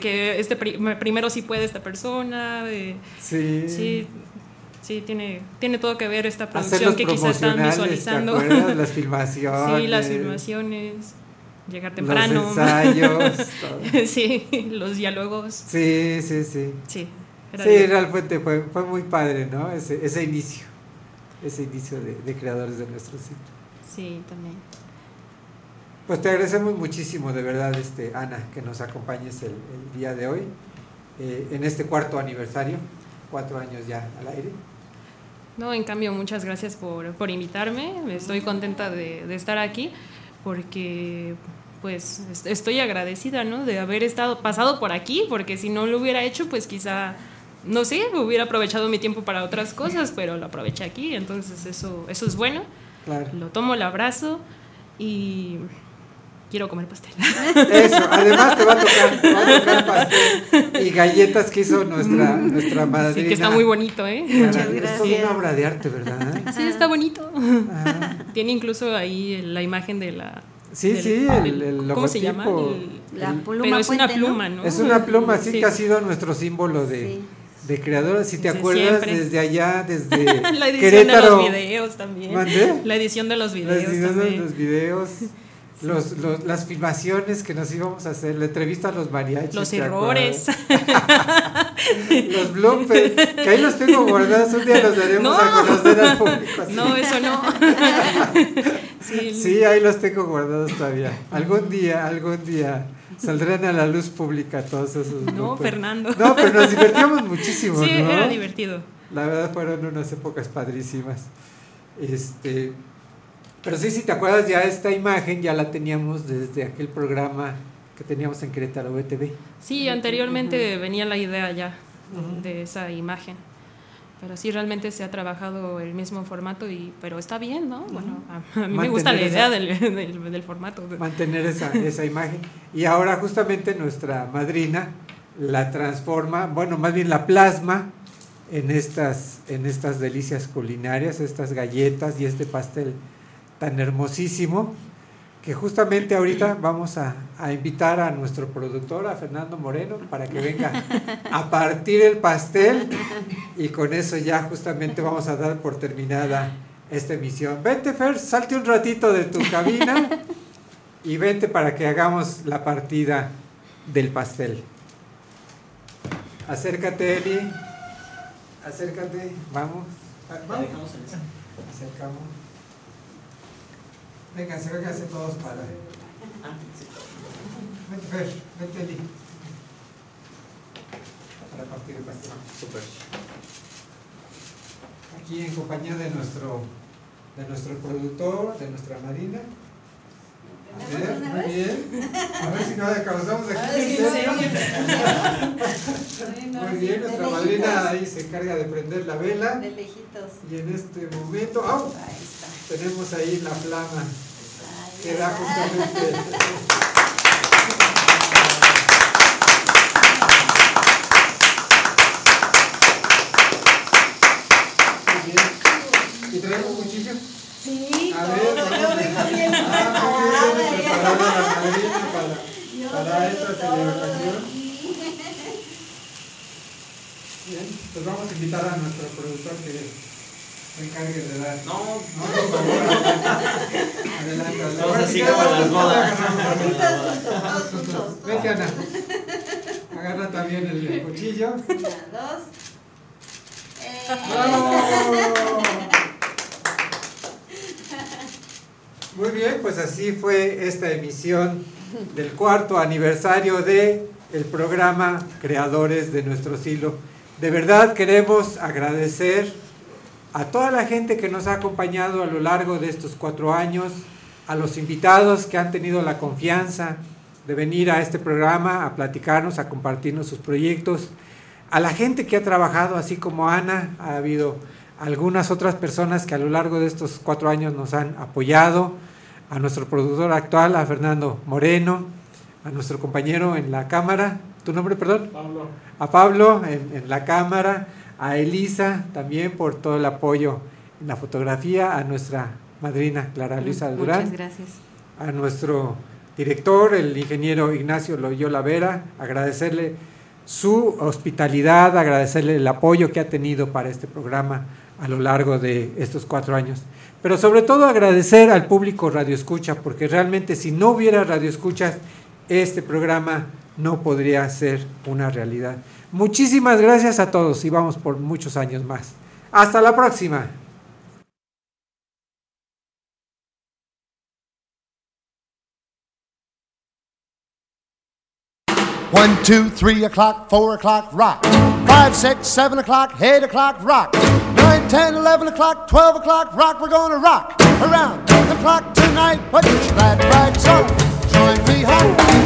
que este pri- primero sí puede esta persona, de- Sí. sí, sí, tiene, tiene todo que ver esta producción que quizás están ¿te visualizando. acuerdas? Las filmaciones. Sí, las filmaciones, llegar Los temprano. ensayos, todo. sí, los diálogos. Sí, sí, sí. Sí, Sí, realmente fue, fue muy padre, ¿no? Ese, ese inicio, ese inicio de, de creadores de nuestro ciclo. Sí, también. Pues te agradecemos muchísimo, de verdad, este, Ana, que nos acompañes el, el día de hoy, eh, en este cuarto aniversario, cuatro años ya al aire. No, en cambio, muchas gracias por, por invitarme. Estoy contenta de, de estar aquí porque pues est- estoy agradecida, ¿no? De haber estado pasado por aquí, porque si no lo hubiera hecho, pues quizá no sé, hubiera aprovechado mi tiempo para otras cosas, pero lo aproveché aquí, entonces eso eso es bueno. Claro. Lo tomo, lo abrazo y quiero comer pastel. Eso, además te va a tocar, te va a tocar pastel y galletas que hizo nuestra, nuestra madrina. Sí, que está muy bonito, ¿eh? Muchas gracias. Es una obra de arte, ¿verdad? Sí, está bonito. Tiene incluso ahí la imagen de la. Sí, del- sí, el, del- el ¿Cómo se llama? logotipo. El- La pluma pero es una pluma, ¿no? Es una pluma, sí, Sí. que ha sido nuestro símbolo de, de creadora. Si te Sí, acuerdas, siempre. desde allá, desde la edición Querétaro. de los videos también. ¿Mandé? La edición de los videos ediciones de también. los videos, los, los- las filmaciones que nos íbamos a hacer, la entrevista a los mariachis. Los ¿te errores. los bloopers, que ahí los tengo guardados, un día los daremos No. a conocer al público. así. No, eso no. sí, Sí, ahí los tengo guardados todavía. Algún día, algún día saldrán a la luz pública todos esos. No. Fernando. No, pero nos divertíamos muchísimo, Sí, ¿no? era divertido. La verdad fueron unas épocas padrísimas. Este, pero sí, si te acuerdas, ya esta imagen ya la teníamos desde aquel programa que teníamos en Querétaro BTV. Sí, anteriormente venía la idea ya de esa imagen. Pero sí, realmente se ha trabajado el mismo formato, y pero está bien, ¿no? Bueno, a, a mí me gusta la Mantener idea esa- del, del, del formato. mantener esa, esa imagen. Y ahora justamente nuestra madrina la transforma, bueno, más bien la plasma en estas, en estas delicias culinarias, estas galletas y este pastel tan hermosísimo, que justamente ahorita vamos a, a invitar a nuestro productor, a Fernando Moreno, para que venga a partir el pastel y con eso ya justamente vamos a dar por terminada esta emisión. Vente Fer, salte un ratito de tu cabina y vente para que hagamos la partida del pastel. Acércate, Eli. Acércate, vamos. Vamos. Acercamos. Vénganse, vénganse todos para. Vente, Fer, vente, Eli. Para partir el pastel. Super. Aquí en compañía de nuestro, de nuestro productor, de nuestra marina. A ver, muy bien. A ver si no causamos aquí. Muy bien, nuestra madrina ahí se encarga de prender la vela. De lejitos. Y en este momento, ¡au! tenemos ahí la flama que justamente. Muy bien. ¿Y traemos cuchillo? Sí, A ver, yo vamos. vengo bien preparada Yo para, para esta celebración. Bien, pues vamos a invitar a nuestro productor que de dar. No, no, por favor. Adelante, adelante. Estamos así como las bodas. Todos juntos. Vete, Ana. Agarra también el, cuchillo. Dos. ¡Bravo! Muy bien, pues así fue esta emisión del cuarto aniversario de el programa Creadores de nuestro Silo. De verdad queremos agradecer a toda la gente que nos ha acompañado a lo largo de estos cuatro años, a los invitados que han tenido la confianza de venir a este programa a platicarnos, a compartirnos sus proyectos, a la gente que ha trabajado, así como Ana, ha habido algunas otras personas que a lo largo de estos cuatro años nos han apoyado, a nuestro productor actual, a Fernando Moreno, a nuestro compañero en la cámara, ¿tu nombre, perdón? Pablo. A Pablo en, en la cámara, a Elisa también por todo el apoyo en la fotografía, a nuestra madrina Clara Luisa Durán Muchas gracias. a nuestro director, el ingeniero Ignacio Loyola Vera, agradecerle su hospitalidad, agradecerle el apoyo que ha tenido para este programa a lo largo de estos cuatro años. Pero sobre todo agradecer al público Radio Escucha, porque realmente si no hubiera Radio Escuchas, este programa no podría ser una realidad. Muchísimas gracias a todos y vamos por muchos años más. Hasta la próxima. One, two, three o'clock, four o'clock, rock. Five, six, seven o'clock, eight o'clock, rock. Nine, ten, eleven o'clock, twelve o'clock, rock. We're gonna rock around the clock tonight. Put your glad rags on. Join me home.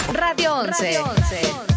Radio 11.